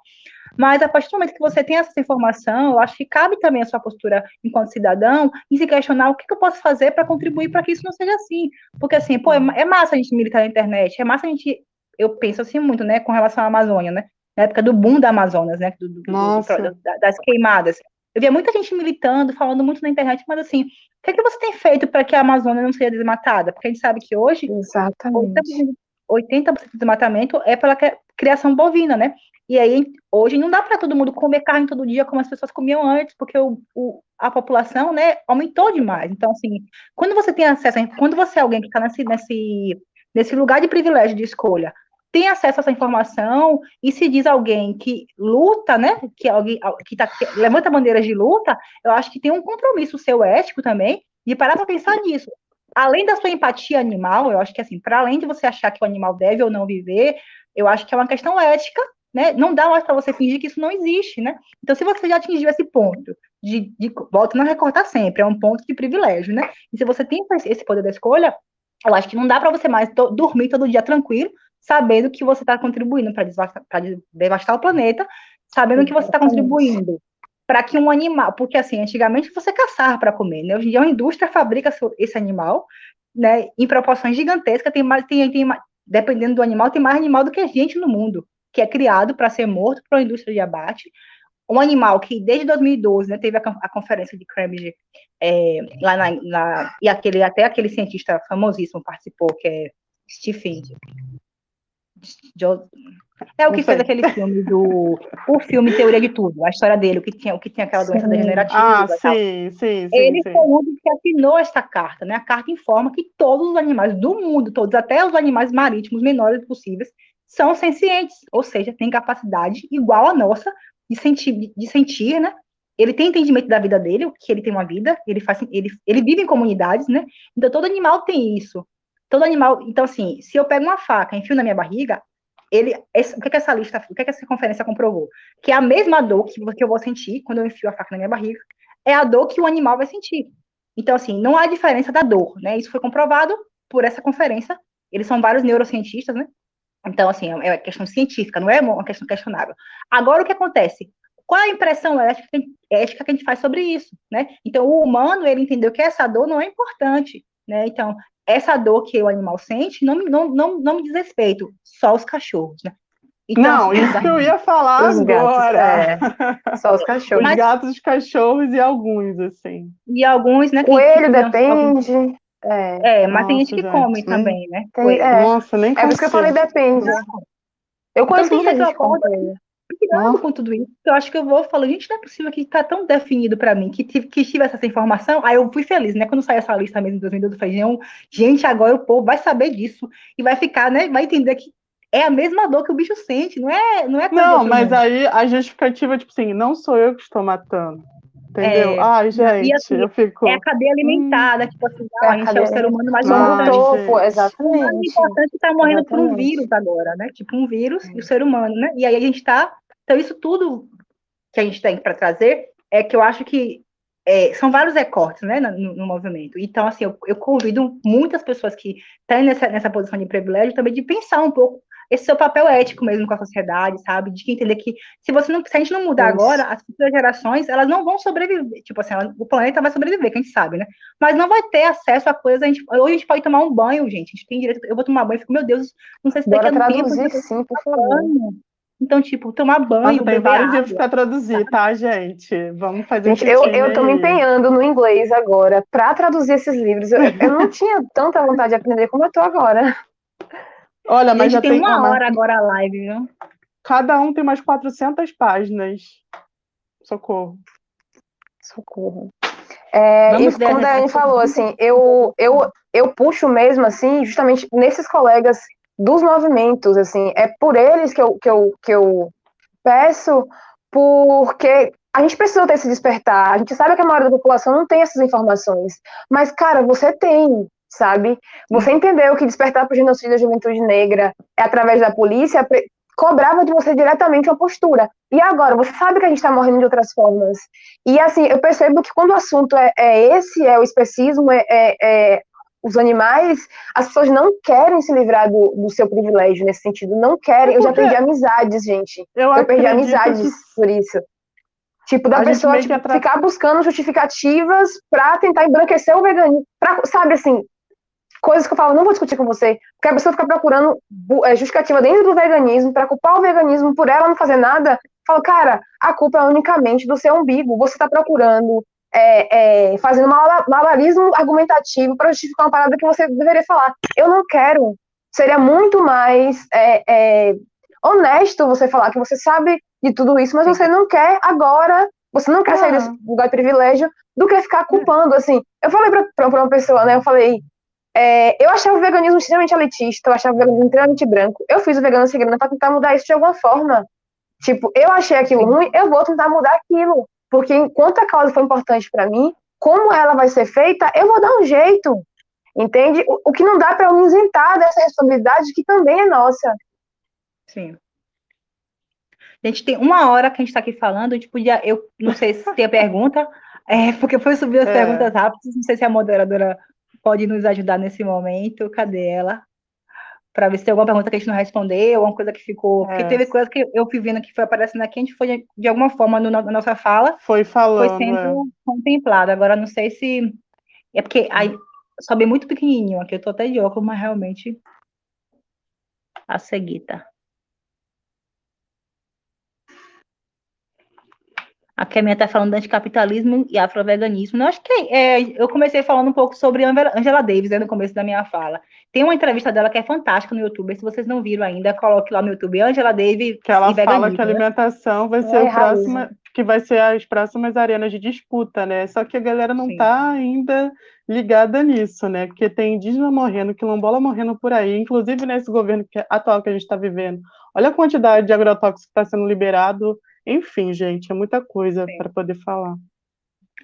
Mas a partir do momento que você tem essa informação, eu acho que cabe também a sua postura enquanto cidadão e se questionar o que, que eu posso fazer para contribuir para que isso não seja assim. Porque, assim, pô, é, é, massa a gente militar na internet, é massa a gente. Eu penso assim muito, né, com relação à Amazônia, né? Na época do boom da Amazonas, né? Do, do, do, das queimadas. Eu via muita gente militando, falando muito na internet, mas assim, o que, é que você tem feito para que a Amazônia não seja desmatada? Porque a gente sabe que hoje Exatamente. 80%, do desmatamento é pela criação bovina, né? E aí, hoje não dá para todo mundo comer carne todo dia como as pessoas comiam antes, porque o, o, a população, né, aumentou demais. Então, assim, quando você tem acesso, a, quando você é alguém que está nesse, nesse, nesse lugar de privilégio de escolha, tem acesso a essa informação e se diz alguém que luta, né, que alguém que, tá, que levanta bandeiras de luta, eu acho que tem um compromisso seu ético também de parar para pensar nisso. Além da sua empatia animal, eu acho que assim, para além de você achar que o animal deve ou não viver, eu acho que é uma questão ética, né? Não dá mais para você fingir que isso não existe, né? Então, se você já atingiu esse ponto de, de volta não recortar sempre, é um ponto de privilégio, né? E se você tem esse poder da escolha, eu acho que não dá para você mais dormir todo dia tranquilo, sabendo que você está contribuindo para devastar, devastar, o planeta, sabendo que você está contribuindo para que um animal, porque assim, antigamente você caçava para comer, né? Hoje em dia uma indústria fabrica esse animal, né, em proporções gigantescas, tem mais, tem, tem dependendo do animal, tem mais animal do que gente no mundo, que é criado para ser morto para a indústria de abate. Um animal que desde 2012, né, teve a, a conferência de Cambridge é, lá na, na, e aquele até aquele cientista famosíssimo participou, que é Stephen é o que fez aquele filme do. O filme Teoria de Tudo, a história dele, o que tinha, o que tinha aquela doença sim. degenerativa. Ah, sim, sim, sim. Ele sim. foi um que assinou esta carta, né? A carta informa que todos os animais do mundo, todos, até os animais marítimos menores possíveis, são sencientes, ou seja, têm capacidade igual à nossa de sentir, de sentir, né? Ele tem entendimento da vida dele, que ele tem uma vida, ele faz, ele, ele vive em comunidades, né? Então todo animal tem isso. Todo animal. Então, assim, se eu pego uma faca e enfio na minha barriga, ele, esse, o que, que essa lista, o que, que essa conferência comprovou? Que a mesma dor que, que eu vou sentir quando eu enfio a faca na minha barriga é a dor que o animal vai sentir. Então, assim, não há diferença da dor, né? Isso foi comprovado por essa conferência. Eles são vários neurocientistas, né? Então, assim, é questão científica, não é uma questão questionável. Agora, o que acontece? Qual é a impressão ética, ética que a gente faz sobre isso, né? Então, o humano, ele entendeu que essa dor não é importante, né? Então, essa dor que o animal sente não, não, não, não me diz respeito, só os cachorros, né? Então, não, assim, isso que eu (laughs) ia falar os agora. Gatos, é, só os cachorros. Os gatos, os cachorros e alguns, assim. E alguns, né? Coelho depende. É, é mas Nossa, tem gente que gente, come também, né? Tem, é. Nossa, nem É por isso que eu falei depende. Eu conheço muita gente que come indignado com tudo isso. Eu acho que eu vou falando, gente, não é possível que tá tão definido para mim, que, que tivesse essa informação. Aí eu fui feliz, né? Quando saiu essa lista mesmo em 2012, eu falei, gente, agora o povo vai saber disso e vai ficar, né? Vai entender que é a mesma dor que o bicho sente, não é, não é Não, mas aí a justificativa, tipo assim, não sou eu que estou matando. Entendeu? É, Ai, gente, assim, eu fico. É a cadeia alimentada, hum, tipo assim, é a gente é o ser humano mais importante. Topo, exatamente. O mais importante está morrendo exatamente. por um vírus agora, né? Tipo, um vírus e o ser humano, né? E aí a gente está. Então, isso tudo que a gente tem para trazer é que eu acho que é, são vários recortes né, no, no, movimento. Então, assim, eu, eu convido muitas pessoas que estão nessa, nessa posição de privilégio também de pensar um pouco esse seu papel ético mesmo com a sociedade, sabe? De entender que se você não, se a gente não mudar Isso. agora, as futuras gerações, elas não vão sobreviver. Tipo assim, ela, o planeta vai sobreviver, que a gente sabe, né? Mas não vai ter acesso a coisas. A gente, hoje a gente pode tomar um banho, gente. A gente tem direito. Eu vou tomar banho e fico, meu Deus, não sei se daqui a um tempo. sim, por favor. Então, tipo, tomar banho. tem vários livros para traduzir, tá, gente? Vamos fazer gente, um eu, eu tô me empenhando no inglês agora para traduzir esses livros. Eu, eu não (laughs) tinha tanta vontade de aprender como eu tô agora. Olha, mas já tem, tem uma hora agora a live, viu? Cada um tem umas 400 páginas. Socorro. Socorro. É, e como a Daiane falou, assim, eu, eu, eu puxo mesmo, assim, justamente nesses colegas dos movimentos, assim, é por eles que eu, que eu, que eu peço, porque a gente precisa ter esse despertar, a gente sabe que a maioria da população não tem essas informações, mas, cara, você tem, sabe? Você entendeu que despertar para o genocídio da juventude negra é através da polícia, cobrava de você diretamente uma postura. E agora, você sabe que a gente está morrendo de outras formas. E assim, eu percebo que quando o assunto é, é esse, é o especismo, é, é, é, os animais, as pessoas não querem se livrar do, do seu privilégio nesse sentido, não querem. Eu já perdi amizades, gente. Eu, eu perdi amizades que... por isso. Tipo, da a pessoa tipo, ficar buscando justificativas para tentar embranquecer o veganismo. Pra, sabe assim, coisas que eu falo, não vou discutir com você, porque a pessoa fica procurando é, justificativa dentro do veganismo para culpar o veganismo por ela não fazer nada. Falo, cara, a culpa é unicamente do seu umbigo. Você está procurando, é, é, fazendo malabarismo argumentativo para justificar uma parada que você deveria falar. Eu não quero. Seria muito mais é, é, honesto você falar que você sabe de tudo isso, mas Sim. você não quer agora, você não quer sair desse lugar de privilégio do que ficar culpando, assim. Eu falei para uma pessoa, né, eu falei, é, eu achava o veganismo extremamente elitista, eu achava o veganismo extremamente branco. Eu fiz o vegano seguindo para tentar mudar isso de alguma forma. Tipo, eu achei aquilo ruim, eu vou tentar mudar aquilo. Porque enquanto a causa foi importante para mim, como ela vai ser feita, eu vou dar um jeito. Entende? O, o que não dá para eu me isentar dessa responsabilidade que também é nossa. Sim. A gente tem uma hora que a gente está aqui falando, a gente podia, eu não sei se tem a pergunta, (laughs) é, porque foi subir as é. perguntas rápidas, não sei se a moderadora pode nos ajudar nesse momento. Cadê ela? Para ver se tem alguma pergunta que a gente não respondeu, alguma coisa que ficou. É. Porque teve coisa que eu fui vendo que foi aparecendo aqui, a gente foi, de alguma forma, no, na nossa fala. Foi falando. Foi sendo é. contemplado. Agora, não sei se. É porque aí sobe muito pequenininho aqui, eu tô até de óculos, mas realmente. A seguir, tá? Aqui a minha está falando de anticapitalismo e afroveganismo. Eu acho que é, eu comecei falando um pouco sobre Angela Davis né, no começo da minha fala. Tem uma entrevista dela que é fantástica no YouTube. Se vocês não viram ainda, coloque lá no YouTube Angela Davis. Que ela fala que a alimentação vai ser é o próximo, que vai ser as próximas arenas de disputa, né? Só que a galera não está ainda ligada nisso, né? Porque tem indígena morrendo, quilombola morrendo por aí, inclusive nesse governo atual que a gente está vivendo. Olha a quantidade de agrotóxico que está sendo liberado enfim, gente, é muita coisa para poder falar.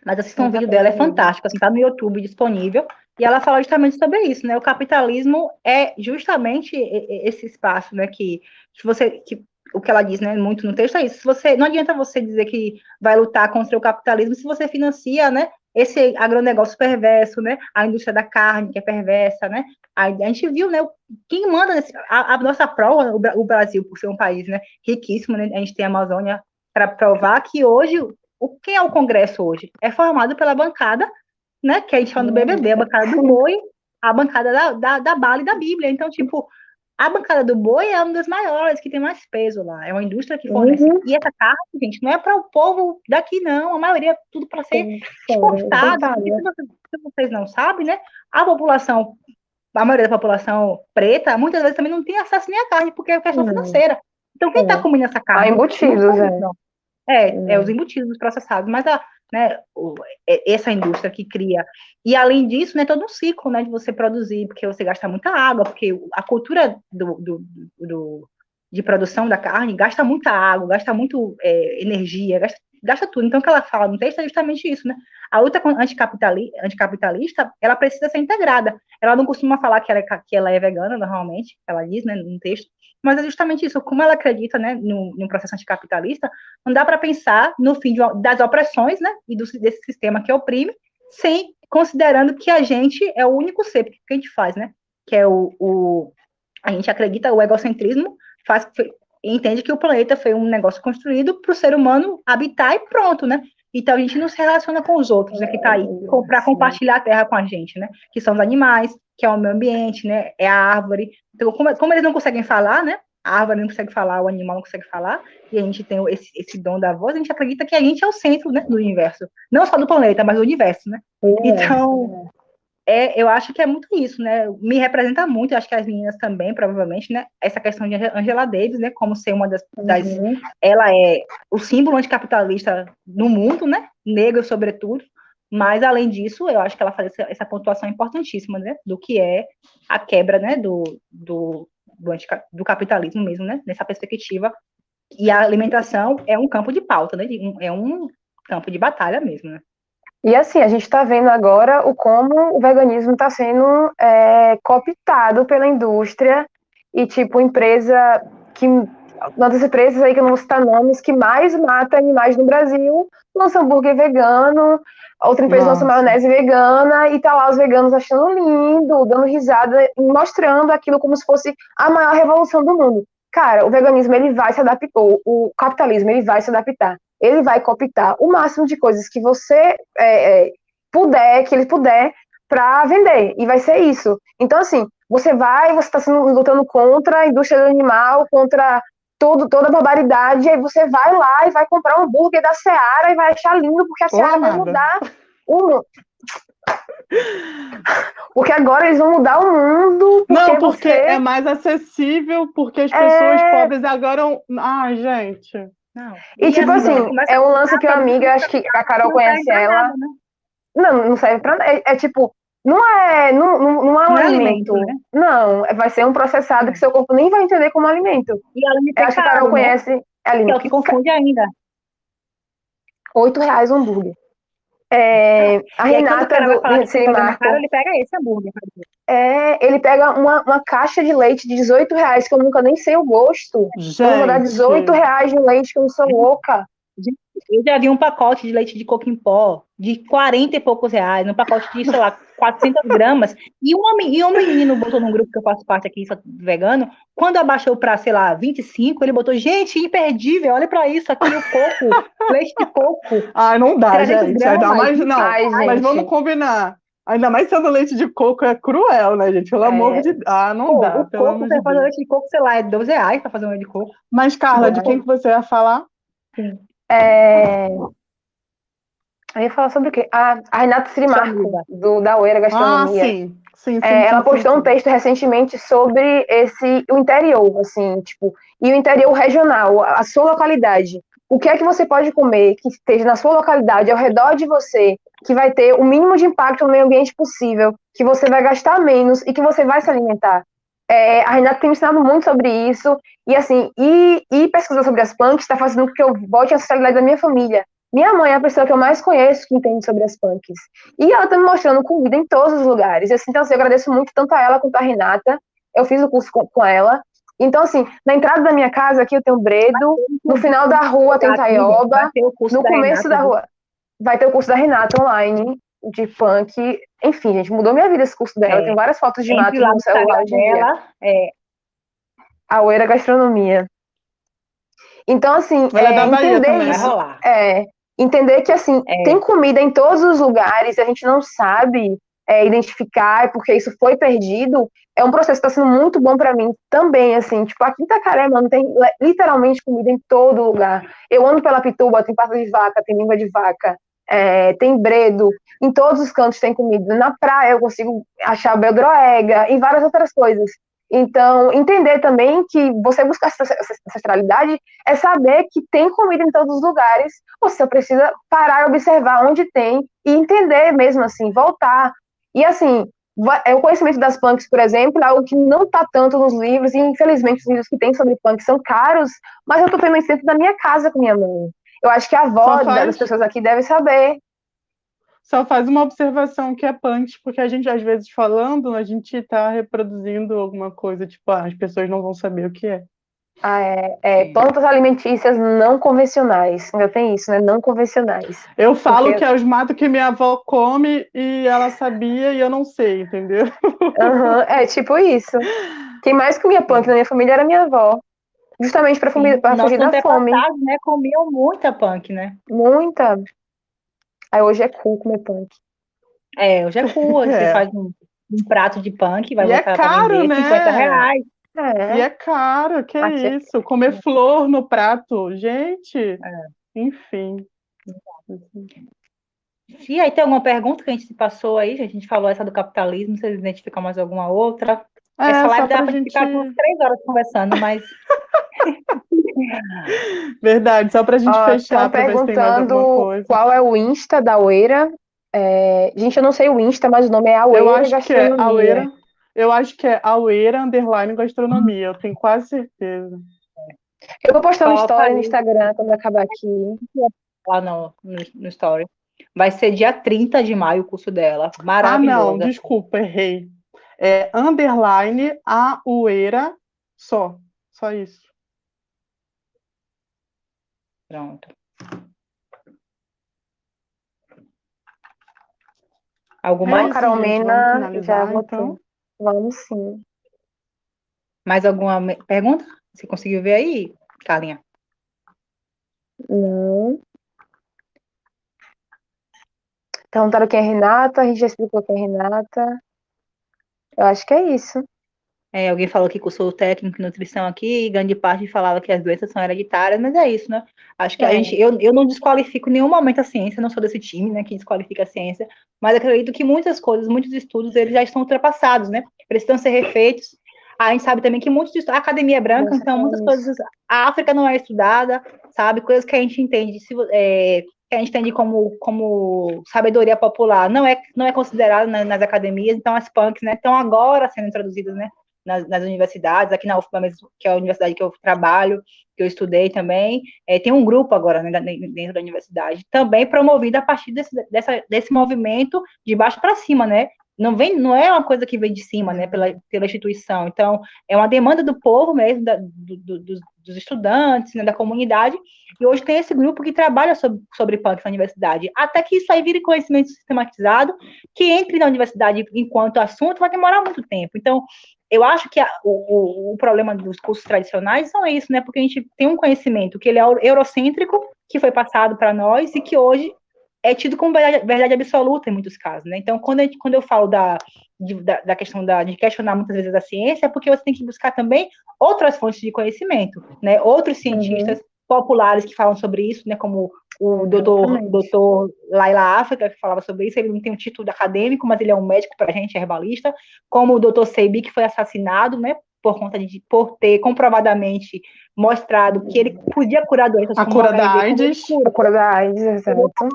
Mas assistam um vídeo dela, é fantástico, assim, tá no YouTube disponível, e ela fala justamente sobre isso, né? O capitalismo é justamente esse espaço, né, que, que você, que, o que ela diz, né, muito no texto é isso, se você, não adianta você dizer que vai lutar contra o capitalismo se você financia, né, esse agronegócio perverso, né, a indústria da carne que é perversa, né, a, a gente viu, né, quem manda nesse, a, a, nossa prova, o, o, Brasil, por ser um país, né, riquíssimo, né, a gente tem a Amazônia para provar que hoje, o quem é o Congresso hoje? É formado pela bancada, né, que a gente chama do BBB, a bancada do boi, a bancada da, da, da bala e da Bíblia. Então, tipo, a bancada do boi é uma das maiores, que tem mais peso lá. É uma indústria que fornece. Uhum. E essa carne, gente, não é para o povo daqui, não. A maioria é tudo para ser exportado. se, vocês, se vocês não sabem, né? A população, a maioria da população preta, muitas vezes também não tem acesso nem à carne, porque é questão uhum. financeira. Então, quem está comendo essa carne? Ah, embutidos, é. É, é, é, os embutidos processados, mas a, né, essa indústria que cria. E além disso, né, todo um ciclo né, de você produzir, porque você gasta muita água, porque a cultura do, do, do de produção da carne gasta muita água, gasta muito é, energia, gasta, gasta tudo. Então, o que ela fala no texto é justamente isso, né? A luta anticapitalista, anticapitalista, ela precisa ser integrada. Ela não costuma falar que ela, é, que ela é vegana, normalmente, ela diz, né, no texto, mas é justamente isso, como ela acredita, né, no, no processo anticapitalista, não dá para pensar no fim de, das opressões, né, e do, desse sistema que oprime, sem considerando que a gente é o único ser, porque o que a gente faz, né, que é o, o a gente acredita o egocentrismo, faz entende que o planeta foi um negócio construído para o ser humano habitar e pronto, né? Então a gente não se relaciona com os outros, né, que está aí para compartilhar a terra com a gente, né? Que são os animais, que é o meio ambiente, né? É a árvore. Então, como, como eles não conseguem falar, né? A árvore não consegue falar, o animal não consegue falar, e a gente tem esse, esse dom da voz, a gente acredita que a gente é o centro né, do universo. Não só do planeta, mas do universo, né? É, então, é é, eu acho que é muito isso, né? Me representa muito, eu acho que as meninas também, provavelmente, né? Essa questão de Angela Davis, né? Como ser uma das. das uhum. Ela é o símbolo anticapitalista no mundo, né? Negro, sobretudo. Mas, além disso, eu acho que ela faz essa, essa pontuação importantíssima, né? Do que é a quebra, né? Do, do, do, do capitalismo mesmo, né? Nessa perspectiva. E a alimentação é um campo de pauta, né? É um campo de batalha mesmo, né? E assim, a gente está vendo agora o como o veganismo está sendo é, cooptado pela indústria e, tipo, empresa que. Uma das empresas aí que eu não vou citar nomes, que mais mata animais no Brasil, lança hambúrguer vegano, outra empresa Nossa. maionese vegana, e tá lá os veganos achando lindo, dando risada, mostrando aquilo como se fosse a maior revolução do mundo. Cara, o veganismo ele vai se adaptar, o capitalismo ele vai se adaptar ele vai cooptar o máximo de coisas que você é, é, puder, que ele puder, para vender. E vai ser isso. Então, assim, você vai, você está lutando contra a indústria do animal, contra tudo, toda a barbaridade, e aí você vai lá e vai comprar um hambúrguer da Seara e vai achar lindo, porque a Seara vai mudar o mundo. Porque agora eles vão mudar o mundo. Porque não, porque você... é mais acessível, porque as pessoas é... pobres agora. Ai, gente. Não. E, e tipo assim, é um lance que uma amiga, acho que a Carol conhece ela. Nada, né? Não, não serve pra nada. É, é, tipo, não é, não, não, não é um não é alimento. alimento né? Não, é, vai ser um processado que seu corpo nem vai entender como alimento. E de Eu acho que a Carol né? conhece alimento. Que é o que confunde ainda. Oito reais o hambúrguer. É, a Renata do, do Cinemarco. ele pega esse hambúrguer. É, ele pega uma, uma caixa de leite de 18 reais, que eu nunca nem sei o gosto. Gente. Eu vou dar 18 reais de leite, que eu não sou louca. Eu já vi um pacote de leite de coco em pó de 40 e poucos reais, um pacote de, sei lá, 400 gramas. E um, e um menino botou num grupo que eu faço parte aqui, vegano, quando abaixou para, sei lá, 25, ele botou, gente, imperdível, olha para isso aqui, o coco, leite de coco. Ai, não dá, gente. Gramas. Mas, não, Ai, mas vamos combinar. Ainda mais sendo leite de coco é cruel, né, gente? Pelo é. amor de Ah, não Pô, dá. O coco, você de fazer leite de coco, sei lá, é 12 reais pra fazer um leite de coco. Mas, Carla, de quem que você ia falar? Sim. É... Eu ia falar sobre o quê? A, a Renata Sirimarco, do, da Oeira Gastronomia. Ah, sim. Sim, sim, é, sim, ela postou um texto recentemente sobre esse o interior, assim, tipo, e o interior regional, a sua localidade. O que é que você pode comer que esteja na sua localidade, ao redor de você, que vai ter o mínimo de impacto no meio ambiente possível, que você vai gastar menos e que você vai se alimentar. É, a Renata tem me ensinado muito sobre isso, e assim, e, e pesquisar sobre as punks está fazendo com que eu volte à ancestralidade da minha família. Minha mãe é a pessoa que eu mais conheço que entende sobre as punks. E ela está me mostrando comida em todos os lugares. Assim, então, assim, eu agradeço muito tanto a ela quanto a Renata. Eu fiz o curso com, com ela. Então, assim, na entrada da minha casa aqui eu tenho Bredo, no final da rua tem Taioba, no começo da rua vai ter o curso da Renata online de funk. Enfim, gente, mudou minha vida esse curso dela. É. Tem várias fotos de mato no celular dela. É. A Oeira Gastronomia. Então, assim, é, entender isso. É, entender que, assim, é. tem comida em todos os lugares, a gente não sabe é, identificar porque isso foi perdido, é um processo que está sendo muito bom para mim também, assim, tipo, aqui em Itacaré, mano, tem literalmente comida em todo lugar. Eu ando pela Pituba, tem pata de vaca, tem língua de vaca, é, tem bredo, em todos os cantos tem comida. Na praia eu consigo achar beldroega e várias outras coisas. Então, entender também que você buscar essa ancestralidade é saber que tem comida em todos os lugares, você precisa parar, observar onde tem e entender mesmo assim, voltar. E assim, é o conhecimento das punks, por exemplo, é algo que não está tanto nos livros, e infelizmente os livros que tem sobre punk são caros, mas eu estou tendo isso dentro da minha casa com minha mãe. Eu acho que a avó faz... das pessoas aqui deve saber só faz uma observação que é punk, porque a gente, às vezes, falando, a gente está reproduzindo alguma coisa, tipo, ah, as pessoas não vão saber o que é. Ah, é, é, plantas alimentícias não convencionais. Ainda tem isso, né? Não convencionais. Eu falo Porque... que é os matos que minha avó come e ela sabia e eu não sei, entendeu? Uhum, é tipo isso. Quem mais comia punk na minha família era minha avó. Justamente para fugir da fome. né, comiam muita punk, né? Muita. Aí hoje é cool comer punk. É, hoje é cool. (laughs) Você é. faz um, um, prato de punk, vai e é botar é caro, vender, né? 50 reais. É. E é caro, que é isso? Comer flor no prato, gente. É. Enfim. E aí tem alguma pergunta que a gente se passou aí? A gente falou essa do capitalismo, vocês identificam mais alguma outra? É, essa live dá pra gente ficar por três horas conversando, mas. (laughs) Verdade, só pra gente Ó, fechar, pra ver se tem mais alguma coisa. Qual é o Insta da Oeira? É... Gente, eu não sei o Insta, mas o nome é Aueira Eu acho que é Aueira. Eu acho que é Aueira Underline Gastronomia, eu tenho quase certeza. Eu vou postar uma história no Instagram quando acabar aqui. Lá no, no, no story. Vai ser dia 30 de maio o curso dela. Maravilhoso. Ah, não, desculpa, errei. É underline Aueira só. Só isso. Pronto. Alguma é Carol Mena, já votou. Então. Vamos sim. Mais alguma pergunta? Você conseguiu ver aí, Carlinha? Não. Perguntaram quem é Renata, a gente já explicou quem é Renata. Eu acho que é isso. É, alguém falou que cursou técnico em nutrição aqui, e grande parte falava que as doenças são hereditárias, mas é isso, né? Acho que é. a gente, eu, eu não desqualifico em nenhum momento a ciência, não sou desse time, né, que desqualifica a ciência, mas acredito que muitas coisas, muitos estudos, eles já estão ultrapassados, né? Precisam ser refeitos. A gente sabe também que muitos a academia é branca, Nossa, então muitas coisas, a África não é estudada, sabe? Coisas que a gente entende, se, é, que a gente entende como, como sabedoria popular, não é, não é considerada nas, nas academias, então as punks, né, estão agora sendo introduzidas, né? nas, nas, universidades, aqui na UFBA mesmo, que é a universidade que eu trabalho, que eu estudei também, é, tem um grupo agora né, dentro da universidade, também promovido a partir desse, dessa, desse movimento de baixo para cima, né? Não, vem, não é uma coisa que vem de cima, né, pela, pela instituição. Então, é uma demanda do povo mesmo, da, do, do, dos, estudantes, né, da comunidade, e hoje tem esse grupo que trabalha sobre, sobre punk na universidade. Até que isso aí vire conhecimento sistematizado, que entre na universidade enquanto assunto, vai demorar muito tempo. Então, eu acho que a, o, o, problema dos cursos tradicionais são isso, né? Porque a gente tem um conhecimento que ele é eurocêntrico, que foi passado para nós e que hoje é tido como verdade, verdade, absoluta em muitos casos, né? Então, quando, gente, quando eu falo da, de, da, da, questão da, de questionar muitas vezes a ciência, é porque você tem que buscar também outras fontes de conhecimento, né? Outros cientistas uhum. populares que falam sobre isso, né? Como o doutor, doutor Laila África, que falava sobre isso, ele não tem um título acadêmico, mas ele é um médico para a gente, herbalista, como o doutor Seibi, que foi assassinado, né, por conta de, por ter comprovadamente mostrado que ele podia curar doenças a cura da AIDS, a cura da AIDS, exato.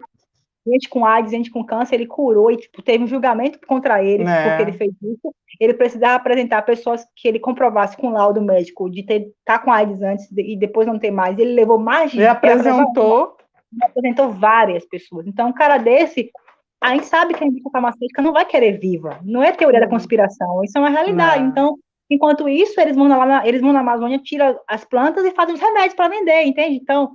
Gente com AIDS, gente com câncer, ele curou e tipo, teve um julgamento contra ele é. porque ele fez isso. Ele precisava apresentar pessoas que ele comprovasse com laudo médico de ter tá com AIDS antes e depois não ter mais. Ele levou mais de. Ele apresentou apresentou várias pessoas. Então, um cara desse, a gente sabe que a indústria farmacêutica não vai querer viva. Não é teoria da conspiração, isso é uma realidade. Não. Então, enquanto isso, eles vão, lá eles vão na Amazônia, tiram as plantas e fazem os remédios para vender, entende? Então,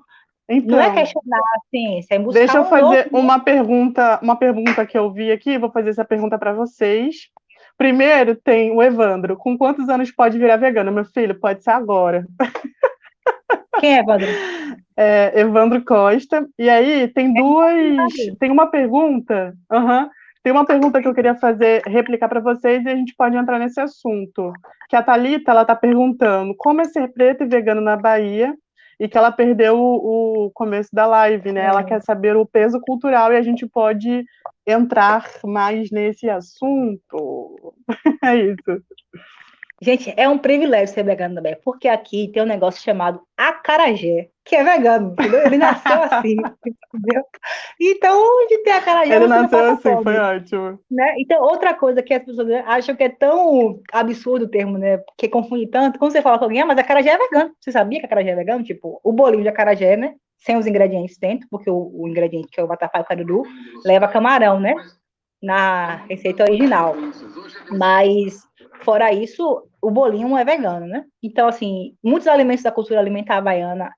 então, não é questionar a ciência, é buscar Deixa eu um fazer uma pergunta, uma pergunta que eu vi aqui, vou fazer essa pergunta para vocês. Primeiro tem o Evandro. Com quantos anos pode virar vegano, meu filho? Pode ser agora. (laughs) Quem é Evandro? (laughs) É, Evandro Costa. E aí tem é duas. Tem uma pergunta. Uhum, tem uma pergunta que eu queria fazer, replicar para vocês, e a gente pode entrar nesse assunto. Que a Thalita, ela está perguntando como é ser preta e vegano na Bahia, e que ela perdeu o, o começo da live, né? É. Ela quer saber o peso cultural e a gente pode entrar mais nesse assunto. (laughs) é isso. Gente, é um privilégio ser vegano também, porque aqui tem um negócio chamado acarajé, que é vegano, entendeu? Ele nasceu assim, (laughs) entendeu? Então, onde tem acarajé, Ele nasceu assim, fome, foi ótimo. Né? Então, outra coisa que as pessoas acham que é tão absurdo o termo, né? Que confunde tanto, quando você fala com alguém, ah, mas acarajé é vegano. Você sabia que acarajé é vegano? Tipo, o bolinho de acarajé, né? Sem os ingredientes dentro, porque o, o ingrediente que é o batafá e o caruru leva camarão, né? Na receita original. Mas Fora isso, o bolinho é vegano, né? Então, assim, muitos alimentos da cultura alimentar baiana,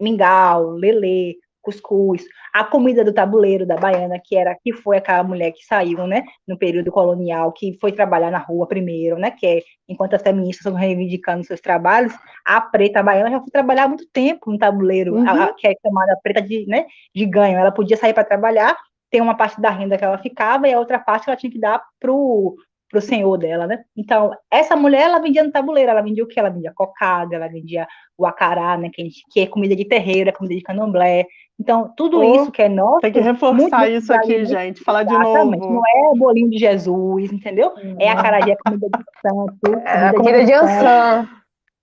mingau, lelê, cuscuz, a comida do tabuleiro da baiana, que era que foi aquela mulher que saiu, né, no período colonial, que foi trabalhar na rua primeiro, né, que é, enquanto as feministas estão reivindicando seus trabalhos, a preta baiana já foi trabalhar há muito tempo no tabuleiro, uhum. a, que é chamada preta de, né, de ganho. Ela podia sair para trabalhar, ter uma parte da renda que ela ficava e a outra parte ela tinha que dar pro para o senhor dela, né? Então, essa mulher, ela vendia no tabuleiro, ela vendia o que? Ela vendia cocada, ela vendia o acará, né? Que, gente, que é comida de terreiro, é comida de candomblé. Então, tudo oh, isso que é nosso... Tem que reforçar isso aqui, gente, falar de novo. Não é o bolinho de Jesus, entendeu? Hum. É acarajé, é comida de santo. É a comida de, de ançã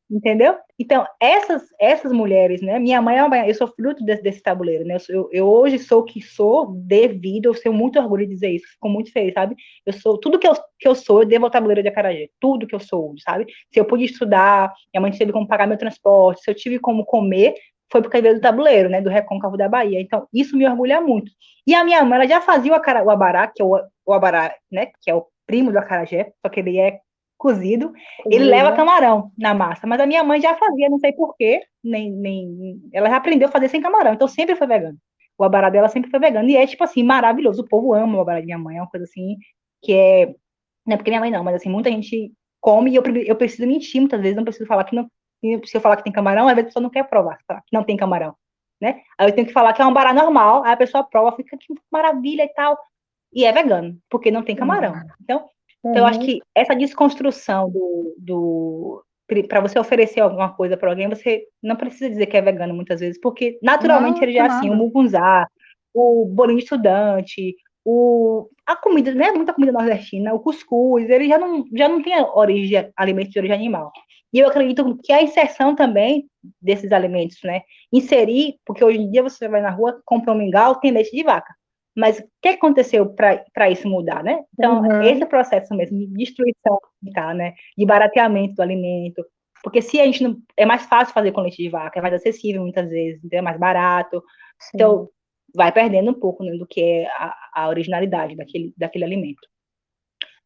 entendeu? Então, essas, essas mulheres, né? Minha mãe é uma eu sou fruto desse, desse tabuleiro, né? Eu, eu, hoje sou o que sou devido, eu tenho muito orgulho de dizer isso, fico muito feliz, sabe? Eu sou, tudo que eu, que eu sou, eu devo ao tabuleiro de Acarajé, tudo que eu sou, sabe? Se eu pude estudar, minha mãe teve como pagar meu transporte, se eu tive como comer, foi por causa do tabuleiro, né? Do Recôncavo da Bahia. Então, isso me orgulha muito. E a minha mãe, ela já fazia o, acara, o abará, que é o, o abará, né? Que é o primo do acarajé, só que ele é cozido, ele leva camarão na massa. Mas a minha mãe já fazia, não sei porquê, nem, nem. Ela já aprendeu a fazer sem camarão, então sempre foi vegano. O abará dela sempre foi vegano. E é, tipo assim, maravilhoso. O povo ama o abará de minha mãe, é uma coisa assim que é. Não é porque minha mãe não, mas assim, muita gente come e eu, eu preciso mentir muitas vezes, não preciso falar que não. Se eu falar que tem camarão, às vezes a pessoa não quer provar que não tem camarão. Né? Aí eu tenho que falar que é um bará normal, aí a pessoa prova, fica que maravilha e tal. E é vegano, porque não tem camarão. Então, Uhum. Então, eu acho uhum. que essa desconstrução do, do para você oferecer alguma coisa para alguém, você não precisa dizer que é vegano muitas vezes, porque naturalmente não, ele já é assim, o mugunzá, o bolinho de estudante, o, a comida, né, muita comida nordestina, o cuscuz, ele já não, já não tem origem, alimentos de origem animal. E eu acredito que a inserção também desses alimentos, né, inserir, porque hoje em dia você vai na rua, compra um mingau, tem leite de vaca. Mas o que aconteceu para isso mudar, né? Então, uhum. esse processo mesmo de destruição tá, né? de barateamento do alimento, porque se a gente não. É mais fácil fazer com leite de vaca, é mais acessível muitas vezes, é mais barato. Sim. Então, vai perdendo um pouco né, do que é a, a originalidade daquele, daquele alimento.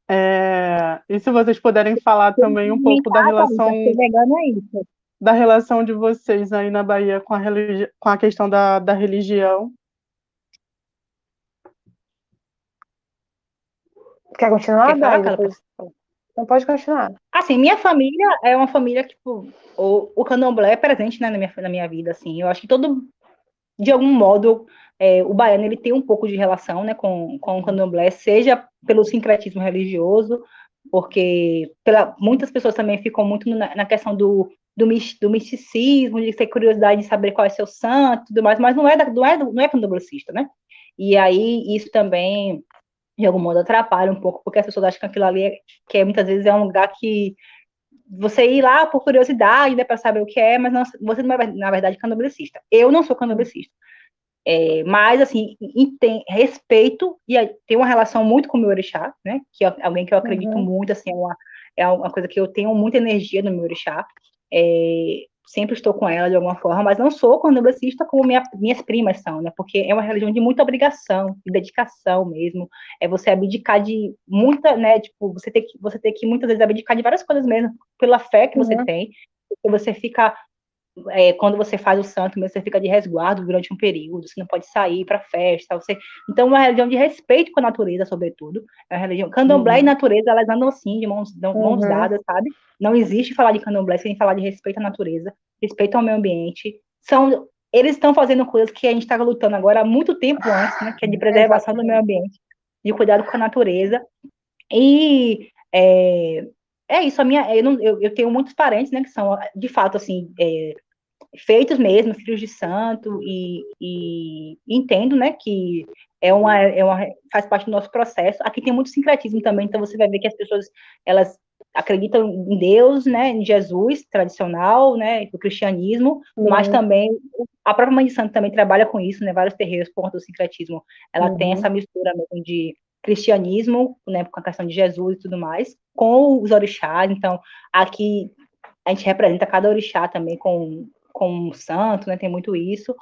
É, e se vocês puderem falar também um pouco da relação é da relação de vocês aí na Bahia com a, religi com a questão da, da religião Quer continuar, Quer Depois... Não pode continuar. Assim, minha família é uma família que, tipo, o, o candomblé é presente né, na, minha, na minha vida, assim. Eu acho que todo, de algum modo, é, o baiano, ele tem um pouco de relação, né, com, com o candomblé, seja pelo sincretismo religioso, porque pela, muitas pessoas também ficam muito na, na questão do, do, do, misticismo, de ter curiosidade de saber qual é seu santo, tudo mais, mas não é, da, não é, não é candomblessista, né? E aí, isso também de algum modo atrapalha um pouco, porque as pessoas acham que aquilo ali, é, que é, muitas vezes é um lugar que você ir lá por curiosidade, né, para saber o que é, mas não, você não é, na verdade, candomblessista. Eu não sou candomblessista. É, mas, assim, tem, respeito e tem uma relação muito com o meu orixá, né, que é alguém que eu acredito uhum. muito, assim, é uma, é uma coisa que eu tenho muita energia no meu orixá. É, sempre estou com ela de alguma forma, mas não sou candomblessista como minha, minhas primas são, né? Porque é uma religião de muita obrigação, de dedicação mesmo. É você abdicar de muita, né? Tipo, você tem que, você tem que muitas vezes abdicar de várias coisas mesmo, pela fé que você uhum. tem, porque você fica é, quando você faz o santo, você fica de resguardo durante um período, você não pode sair para festa, você... Então, é uma religião de respeito com a natureza, sobretudo. É uma religião... Candomblé uhum. e natureza, elas andam assim, de mãos, de mãos uhum. dadas, sabe? Não existe falar de candomblé sem falar de respeito à natureza, respeito ao meio ambiente. São... Eles estão fazendo coisas que a gente estava lutando agora há muito tempo antes, né? Que é de preservação do meio ambiente, de cuidado com a natureza. E... É, é isso, a minha, eu, não, eu, eu, tenho muitos parentes, né, que são, de fato, assim, é, feitos mesmo, filhos de santo, e, e, entendo, né, que é uma, é uma, faz parte do nosso processo. Aqui tem muito sincretismo também, então você vai ver que as pessoas, elas acreditam em Deus, né, em Jesus tradicional, né, do cristianismo, uhum. mas também a própria Mãe de Santo também trabalha com isso, né, vários terreiros por do sincretismo, ela uhum. tem essa mistura mesmo de cristianismo, né, com a questão de Jesus e tudo mais, com os orixás, então aqui a gente representa cada orixá também com, com um santo, né, tem muito isso,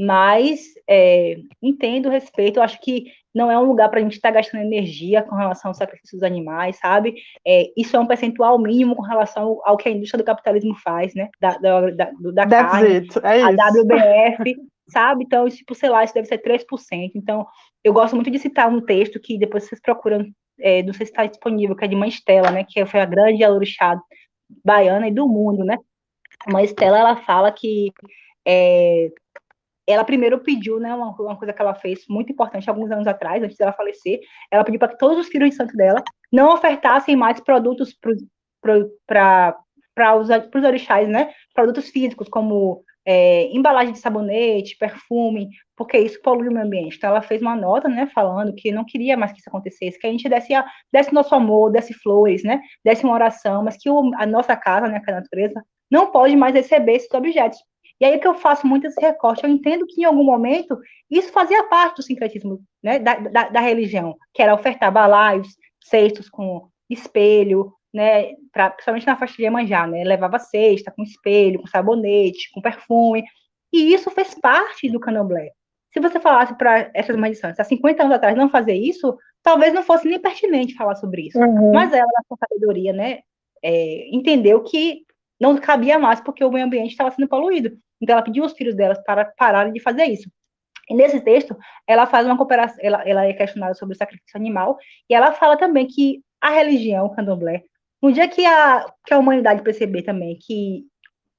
mas é, entendo, respeito, eu acho que não é um lugar para a gente estar tá gastando energia com relação ao sacrifício dos animais, sabe? É, isso é um percentual mínimo com relação ao que a indústria do capitalismo faz, né? Da, da, da, da carne, it. É a WBF, (laughs) sabe? Então, tipo, sei lá, isso deve ser 3%. Então, eu gosto muito de citar um texto que depois vocês procuram, é, não sei se está disponível, que é de Mãe Estela, né? Que foi a grande alorixá baiana e do mundo, né? Mãe Estela, ela fala que é, ela primeiro pediu, né, uma, uma, coisa que ela fez muito importante alguns anos atrás, antes dela falecer, ela pediu para que todos os filhos de santo dela não ofertassem mais produtos para os, os orixás, né, produtos físicos, como é, embalagem de sabonete, perfume, porque isso polui o meio ambiente. Então ela fez uma nota, né, falando que não queria mais que isso acontecesse, que a gente desse, a, desse nosso amor, desse flores, né, desse uma oração, mas que o, a nossa casa, né, que é a natureza, não pode mais receber esses objetos, e aí que eu faço muito esse recorte, eu entendo que em algum momento isso fazia parte do sincretismo né, da, da, da religião, que era ofertar balaios, cestos com espelho, né, pra, principalmente na faixa de Iemanjá, né, levava cesta com espelho, com sabonete, com perfume, e isso fez parte do candomblé. Se você falasse para essas mães santos há 50 anos atrás não fazer isso, talvez não fosse nem pertinente falar sobre isso. Uhum. Mas ela, na sua sabedoria, né, é, entendeu que não cabia mais porque o meio ambiente estava sendo poluído. Então, ela pediu aos filhos delas para pararem de fazer isso. E nesse texto, ela faz uma ela, ela é questionada sobre o sacrifício animal, e ela fala também que a religião, o candomblé, no dia que a, que a humanidade perceber também que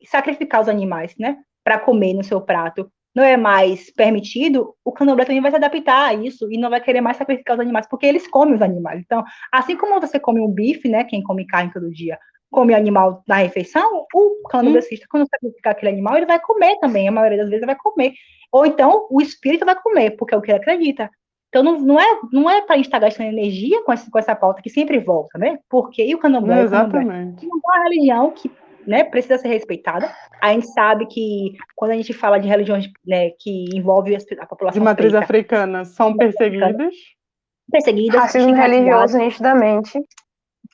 sacrificar os animais, né, para comer no seu prato, não é mais permitido, o candomblé também vai se adaptar a isso e não vai querer mais sacrificar os animais, porque eles comem os animais. Então, assim como você come um bife, né, quem come carne todo dia, come animal na refeição, o candomblessista, hum. quando sacrificar aquele animal, ele vai comer também, a maioria das vezes ele vai comer. Ou então, o espírito vai comer, porque é o que ele acredita. Então, não, não é, não é para a gente estar tá gastando energia com, esse, com essa pauta que sempre volta, né? Porque, e o candomblé, Exatamente. é uma religião que né, precisa ser respeitada. A gente sabe que quando a gente fala de religiões né, que envolvem a população de matriz preta, africana, são perseguidas. Perseguidas. Racismo religioso, nitidamente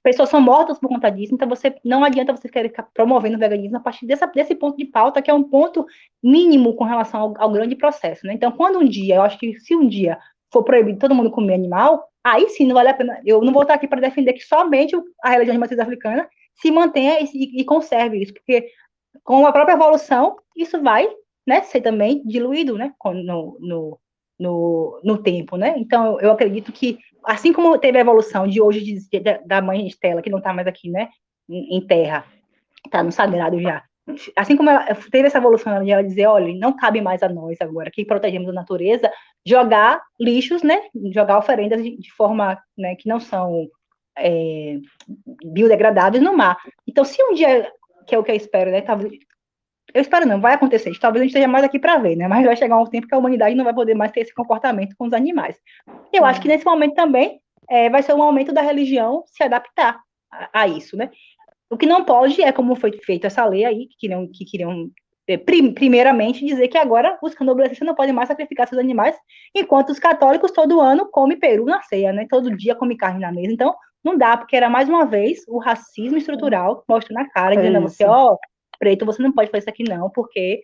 pessoas são mortas por conta disso, então você não adianta você querer ficar promovendo o veganismo a partir dessa, desse ponto de pauta, que é um ponto mínimo com relação ao, ao, grande processo, né? Então, quando um dia, eu acho que se um dia for proibido todo mundo comer animal, aí sim não vale a pena. Eu não vou estar aqui para defender que somente a religião de matriz africana se mantenha e, e, conserve isso, porque com a própria evolução, isso vai né, ser também diluído né, no, no, no, no tempo, né? Então, eu acredito que assim como teve a evolução de hoje de, de, da mãe Estela, que não está mais aqui, né, em, em terra, está no sagrado já. Assim como ela teve essa evolução de ela dizer, olha, não cabe mais a nós agora, que protegemos a natureza, jogar lixos, né, jogar oferendas de, de forma, né, que não são é, biodegradáveis no mar. Então, se um dia, que é o que eu espero, né, talvez, eu espero não, vai acontecer. Talvez a gente esteja mais aqui para ver, né? Mas vai chegar um tempo que a humanidade não vai poder mais ter esse comportamento com os animais. Eu acho que nesse momento também é, vai ser um momento da religião se adaptar a, a, isso, né? O que não pode é como foi feita essa lei aí, que queriam, que queriam é, primeiramente dizer que agora os candomblessistas não podem mais sacrificar seus animais, enquanto os católicos todo ano comem peru na ceia, né? Todo dia come carne na mesa. Então, não dá, porque era mais uma vez o racismo estrutural mostrando na cara, dizendo é a você, ó, oh, preto, você não pode fazer isso aqui não, porque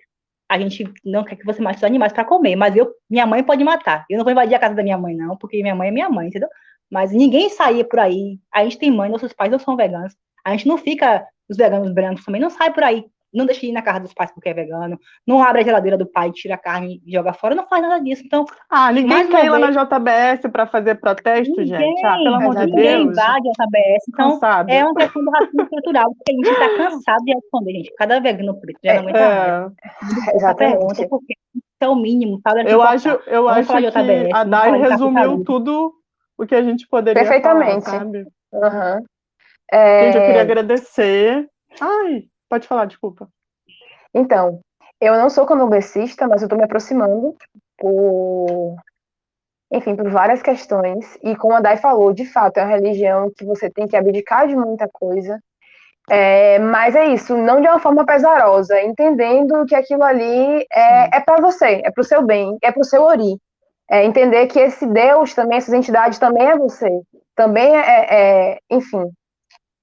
a gente não quer que você mate os animais para comer, mas eu, minha mãe pode matar. Eu não vou invadir a casa da minha mãe não, porque minha mãe é minha mãe, entendeu? Mas ninguém saía por aí. A gente tem mãe, nossos pais não são veganos. A gente não fica, os veganos brancos também não saem por aí não deixa de ir na casa dos pais porque é vegano, não abre a geladeira do pai, tira a carne e joga fora, não faz nada disso. Então, ah, ninguém quer ir lá na JBS para fazer protesto, ninguém, gente. Ah, pelo amor de Deus. Ninguém invade a JBS. Então, é uma questão do racismo cultural, porque a gente está cansado de responder, gente. Cada vegano preto já não aguenta é. Essa pergunta, porque é o mínimo, sabe? Eu acho, eu acho que JBS, a Dai resumiu tudo o que a gente poderia Perfeitamente. falar, sabe? Uhum. É... Gente, eu queria agradecer. Ai, Pode falar, desculpa. Então, eu não sou candomblessista, mas eu estou me aproximando por, enfim, por várias questões. E como a Dai falou, de fato, é uma religião que você tem que abdicar de muita coisa. É, mas é isso, não de uma forma pesarosa, entendendo que aquilo ali é, é para você, é para o seu bem, é para o seu ori. É entender que esse Deus também, essas entidades também é você, também é, é enfim.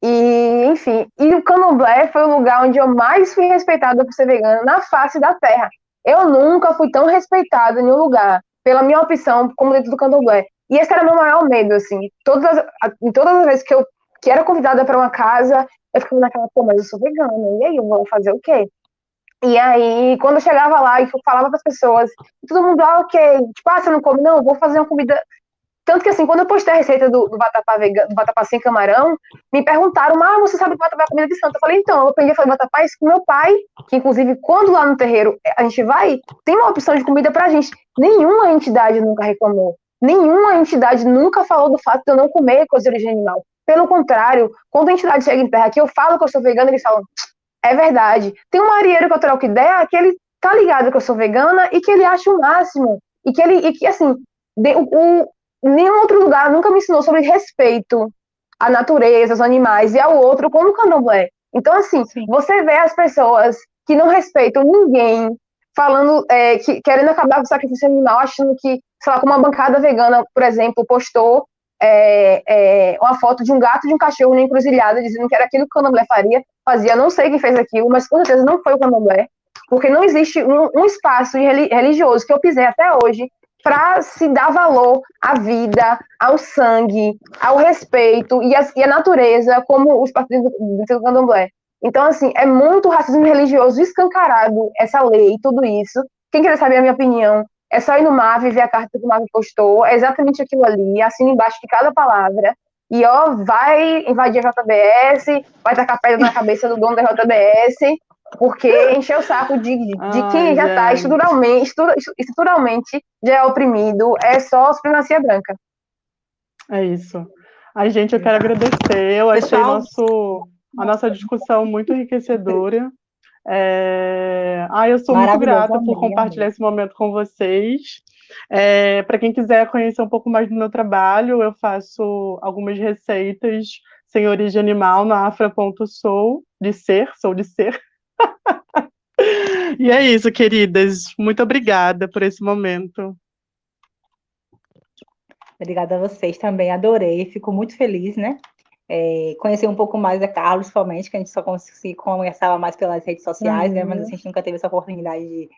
E, enfim, e o candomblé foi o lugar onde eu mais fui respeitada por ser vegana na face da terra. Eu nunca fui tão respeitada em um lugar pela minha opção como dentro do candomblé. E esse era meu maior medo, assim. Todas, em todas as vezes que eu que era convidada para uma casa, eu ficava naquela, pô, mas eu sou vegana, e aí eu vou fazer o quê? E aí, quando eu chegava lá e falava para as pessoas, todo mundo, ah, ok, tipo, ah, você não come? Não, vou fazer uma comida. Tanto que, assim, quando eu postei a receita do, do vatapá, vegano, do vatapá sem camarão, me perguntaram, ah, você sabe que vatapá é comida de santo? Eu falei, então, eu aprendi a fazer vatapá isso com meu pai, que, inclusive, quando lá no terreiro a gente vai, tem uma opção de comida pra gente. Nenhuma entidade nunca reclamou. Nenhuma entidade nunca falou do fato de eu não comer coisa de origem animal. Pelo contrário, quando a entidade chega em terra que eu falo que eu sou vegana, eles falam, é verdade. Tem um marieiro que eu troco ideia que ele tá ligado que eu sou vegana e que ele acha o máximo. E que ele, e que assim, o, nenhum outro lugar nunca me ensinou sobre respeito à natureza, aos animais e ao outro como o candomblé. Então, assim, Sim. você vê as pessoas que não respeitam ninguém, falando, é, que, querendo acabar com o sacrifício animal, achando que, sei lá, como uma bancada vegana, por exemplo, postou é, é, uma foto de um gato e de um cachorro na encruzilhada, dizendo que era aquilo que o candomblé faria, fazia, não sei quem fez aquilo, mas com certeza não foi o candomblé, porque não existe um, um espaço religioso que eu pisei até hoje para se dar valor à vida, ao sangue, ao respeito e, a, e a natureza, como os partidos do, do candomblé. Então, assim, é muito racismo religioso escancarado, essa lei, tudo isso. Quem quiser saber a minha opinião, é só ir no MAV, ver a carta que o MAV postou, é exatamente aquilo ali, assina embaixo de cada palavra, e ó, vai invadir a JBS, vai tacar pedra na cabeça do dono da JBS, porque encher o saco de, de Ai, quem já está estruturalmente, estruturalmente já é oprimido, é só supremacia branca. É isso. Ai, gente, eu quero agradecer, eu achei nosso, a nossa discussão muito enriquecedora. É... Ah, eu sou muito grata por compartilhar esse momento com vocês. É, Para quem quiser conhecer um pouco mais do meu trabalho, eu faço algumas receitas sem origem animal na afra.sou, de ser, sou de ser. (laughs) e é isso, queridas. Muito obrigada por esse momento. Obrigada a vocês também, adorei, fico muito feliz, né? é, conhecer um pouco mais a Carlos somente, que a gente só conversava mais pelas redes sociais, uhum. né? Mas a gente nunca teve essa oportunidade de,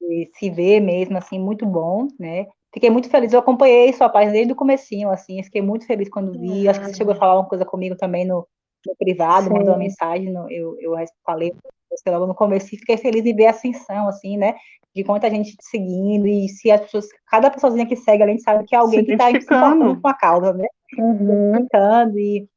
de, se ver mesmo, assim, muito bom, né? Fiquei muito feliz, eu acompanhei sua página desde o comecinho, assim, fiquei muito feliz quando vi, uhum. acho que você chegou a falar uma coisa comigo também no, no privado, Sim. mandou uma mensagem, no, eu, eu falei você logo no começo, e fiquei feliz em ver a ascensão, assim, né? De quanta gente te seguindo, e se as pessoas, cada pessoazinha que segue, a gente sabe que é alguém que está se importando com a causa, né? Uhum. E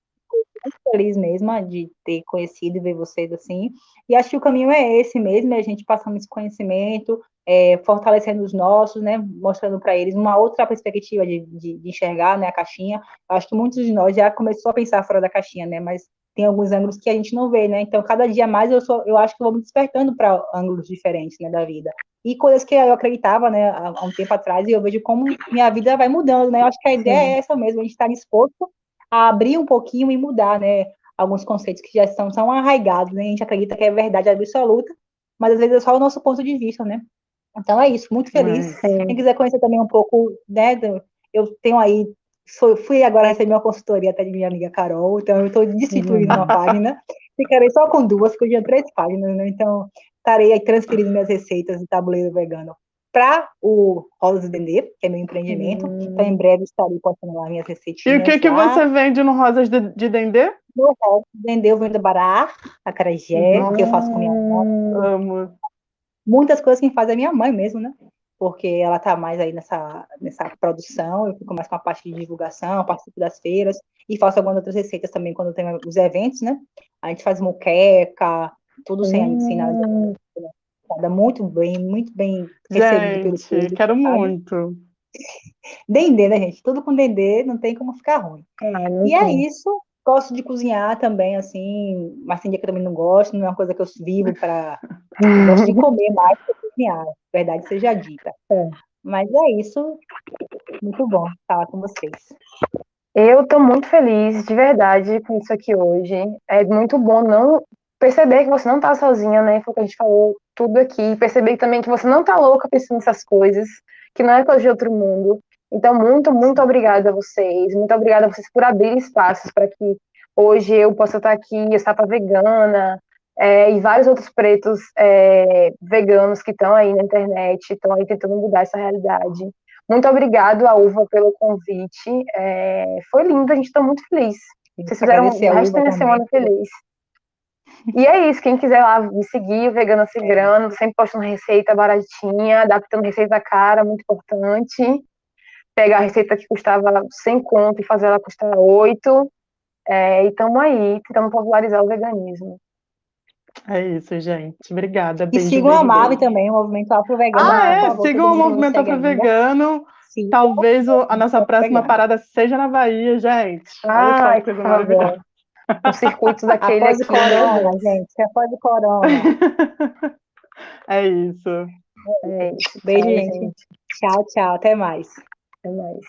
muito feliz mesmo de ter conhecido e ver vocês assim. E acho que o caminho é esse mesmo, é a gente passando esse conhecimento, é, fortalecendo os nossos, né, mostrando para eles uma outra perspectiva de, de, de, enxergar né, a caixinha. Acho que muitos de nós já começou a pensar fora da caixinha, né, mas tem alguns ângulos que a gente não vê, né? Então, cada dia mais eu, sou, eu acho que eu vou me despertando para ângulos diferentes né, da vida. E coisas que eu acreditava né, há, um tempo atrás, e eu vejo como minha vida vai mudando, né? Eu acho que a ideia Sim. é essa mesmo, a gente estar tá disposto a abrir um pouquinho e mudar, né? Alguns conceitos que já estão tão arraigados, né? A gente acredita que é verdade absoluta, mas às vezes é só o nosso ponto de vista, né? Então é isso, muito feliz. Quem quiser conhecer também um pouco, né? Eu tenho aí, sou, fui agora receber uma consultoria até de minha amiga Carol, então eu estou destituindo uma página. (laughs) Ficarei só com duas, porque eu tinha três páginas, né? Então estarei aí transferindo minhas receitas de tabuleiro vegano para o Rosas Dendê, que é meu empreendimento. Hum. Então, em breve estarei postando lá minhas receitinhas. E o que, que você vende no Rosas de, de Dendê? No Rosas de Dendê eu vendo bará, acarajé, hum. que eu faço com minha mãe. Amo. Muitas coisas que faz é minha mãe mesmo, né? Porque ela tá mais aí nessa, nessa produção, eu fico mais com a parte de divulgação, participo das feiras, e faço algumas outras receitas também quando tem os eventos, né? A gente faz moqueca, tudo sem, hum. sem nada muito bem, muito bem recebido gente, pelo quero sabe? muito. (laughs) Dendê, né, gente? Tudo com dendê não tem como ficar ruim. Ah, e é isso. Gosto de cozinhar também, assim, mas tem dia que eu também não gosto, não é uma coisa que eu vivo para. gosto de comer mais que cozinhar, verdade seja dita. É. Mas é isso. Muito bom falar com vocês. Eu estou muito feliz, de verdade, com isso aqui hoje. É muito bom não perceber que você não está sozinha, né? Foi o que a gente falou tudo aqui. Perceber também que você não está louca pensando nessas coisas, que não é coisa de outro mundo. Então, muito, muito obrigada a vocês. Muito obrigada a vocês por abrir espaços para que hoje eu possa estar aqui, estátua vegana, é, e vários outros pretos é, veganos que estão aí na internet, estão aí tentando mudar essa realidade. Muito obrigado, Uva, pelo convite. É, foi lindo, a gente está muito feliz. Vocês fizeram o resto da semana feliz. E é isso, quem quiser lá me seguir, Vegana Cigrano, sempre postando receita baratinha, adaptando receita cara, muito importante. Pegar a receita que custava 100 conto e fazer ela custar 8. É, e estamos aí, tentando popularizar o veganismo. É isso, gente. Obrigada. Beijo, e sigam beijo, a Mave também, o Movimento Afro Vegano. Ah, é? Favor, sigam o Movimento Afro Vegano. Sim. Talvez o, a nossa próxima parada seja na Bahia, gente. Ah, que coisa maravilhosa. Os circuitos (laughs) daquele Após aqui. corona, gente. Após o corona. (laughs) é isso. É isso. Beijo, gente. Tchau, tchau. Até mais. Até mais.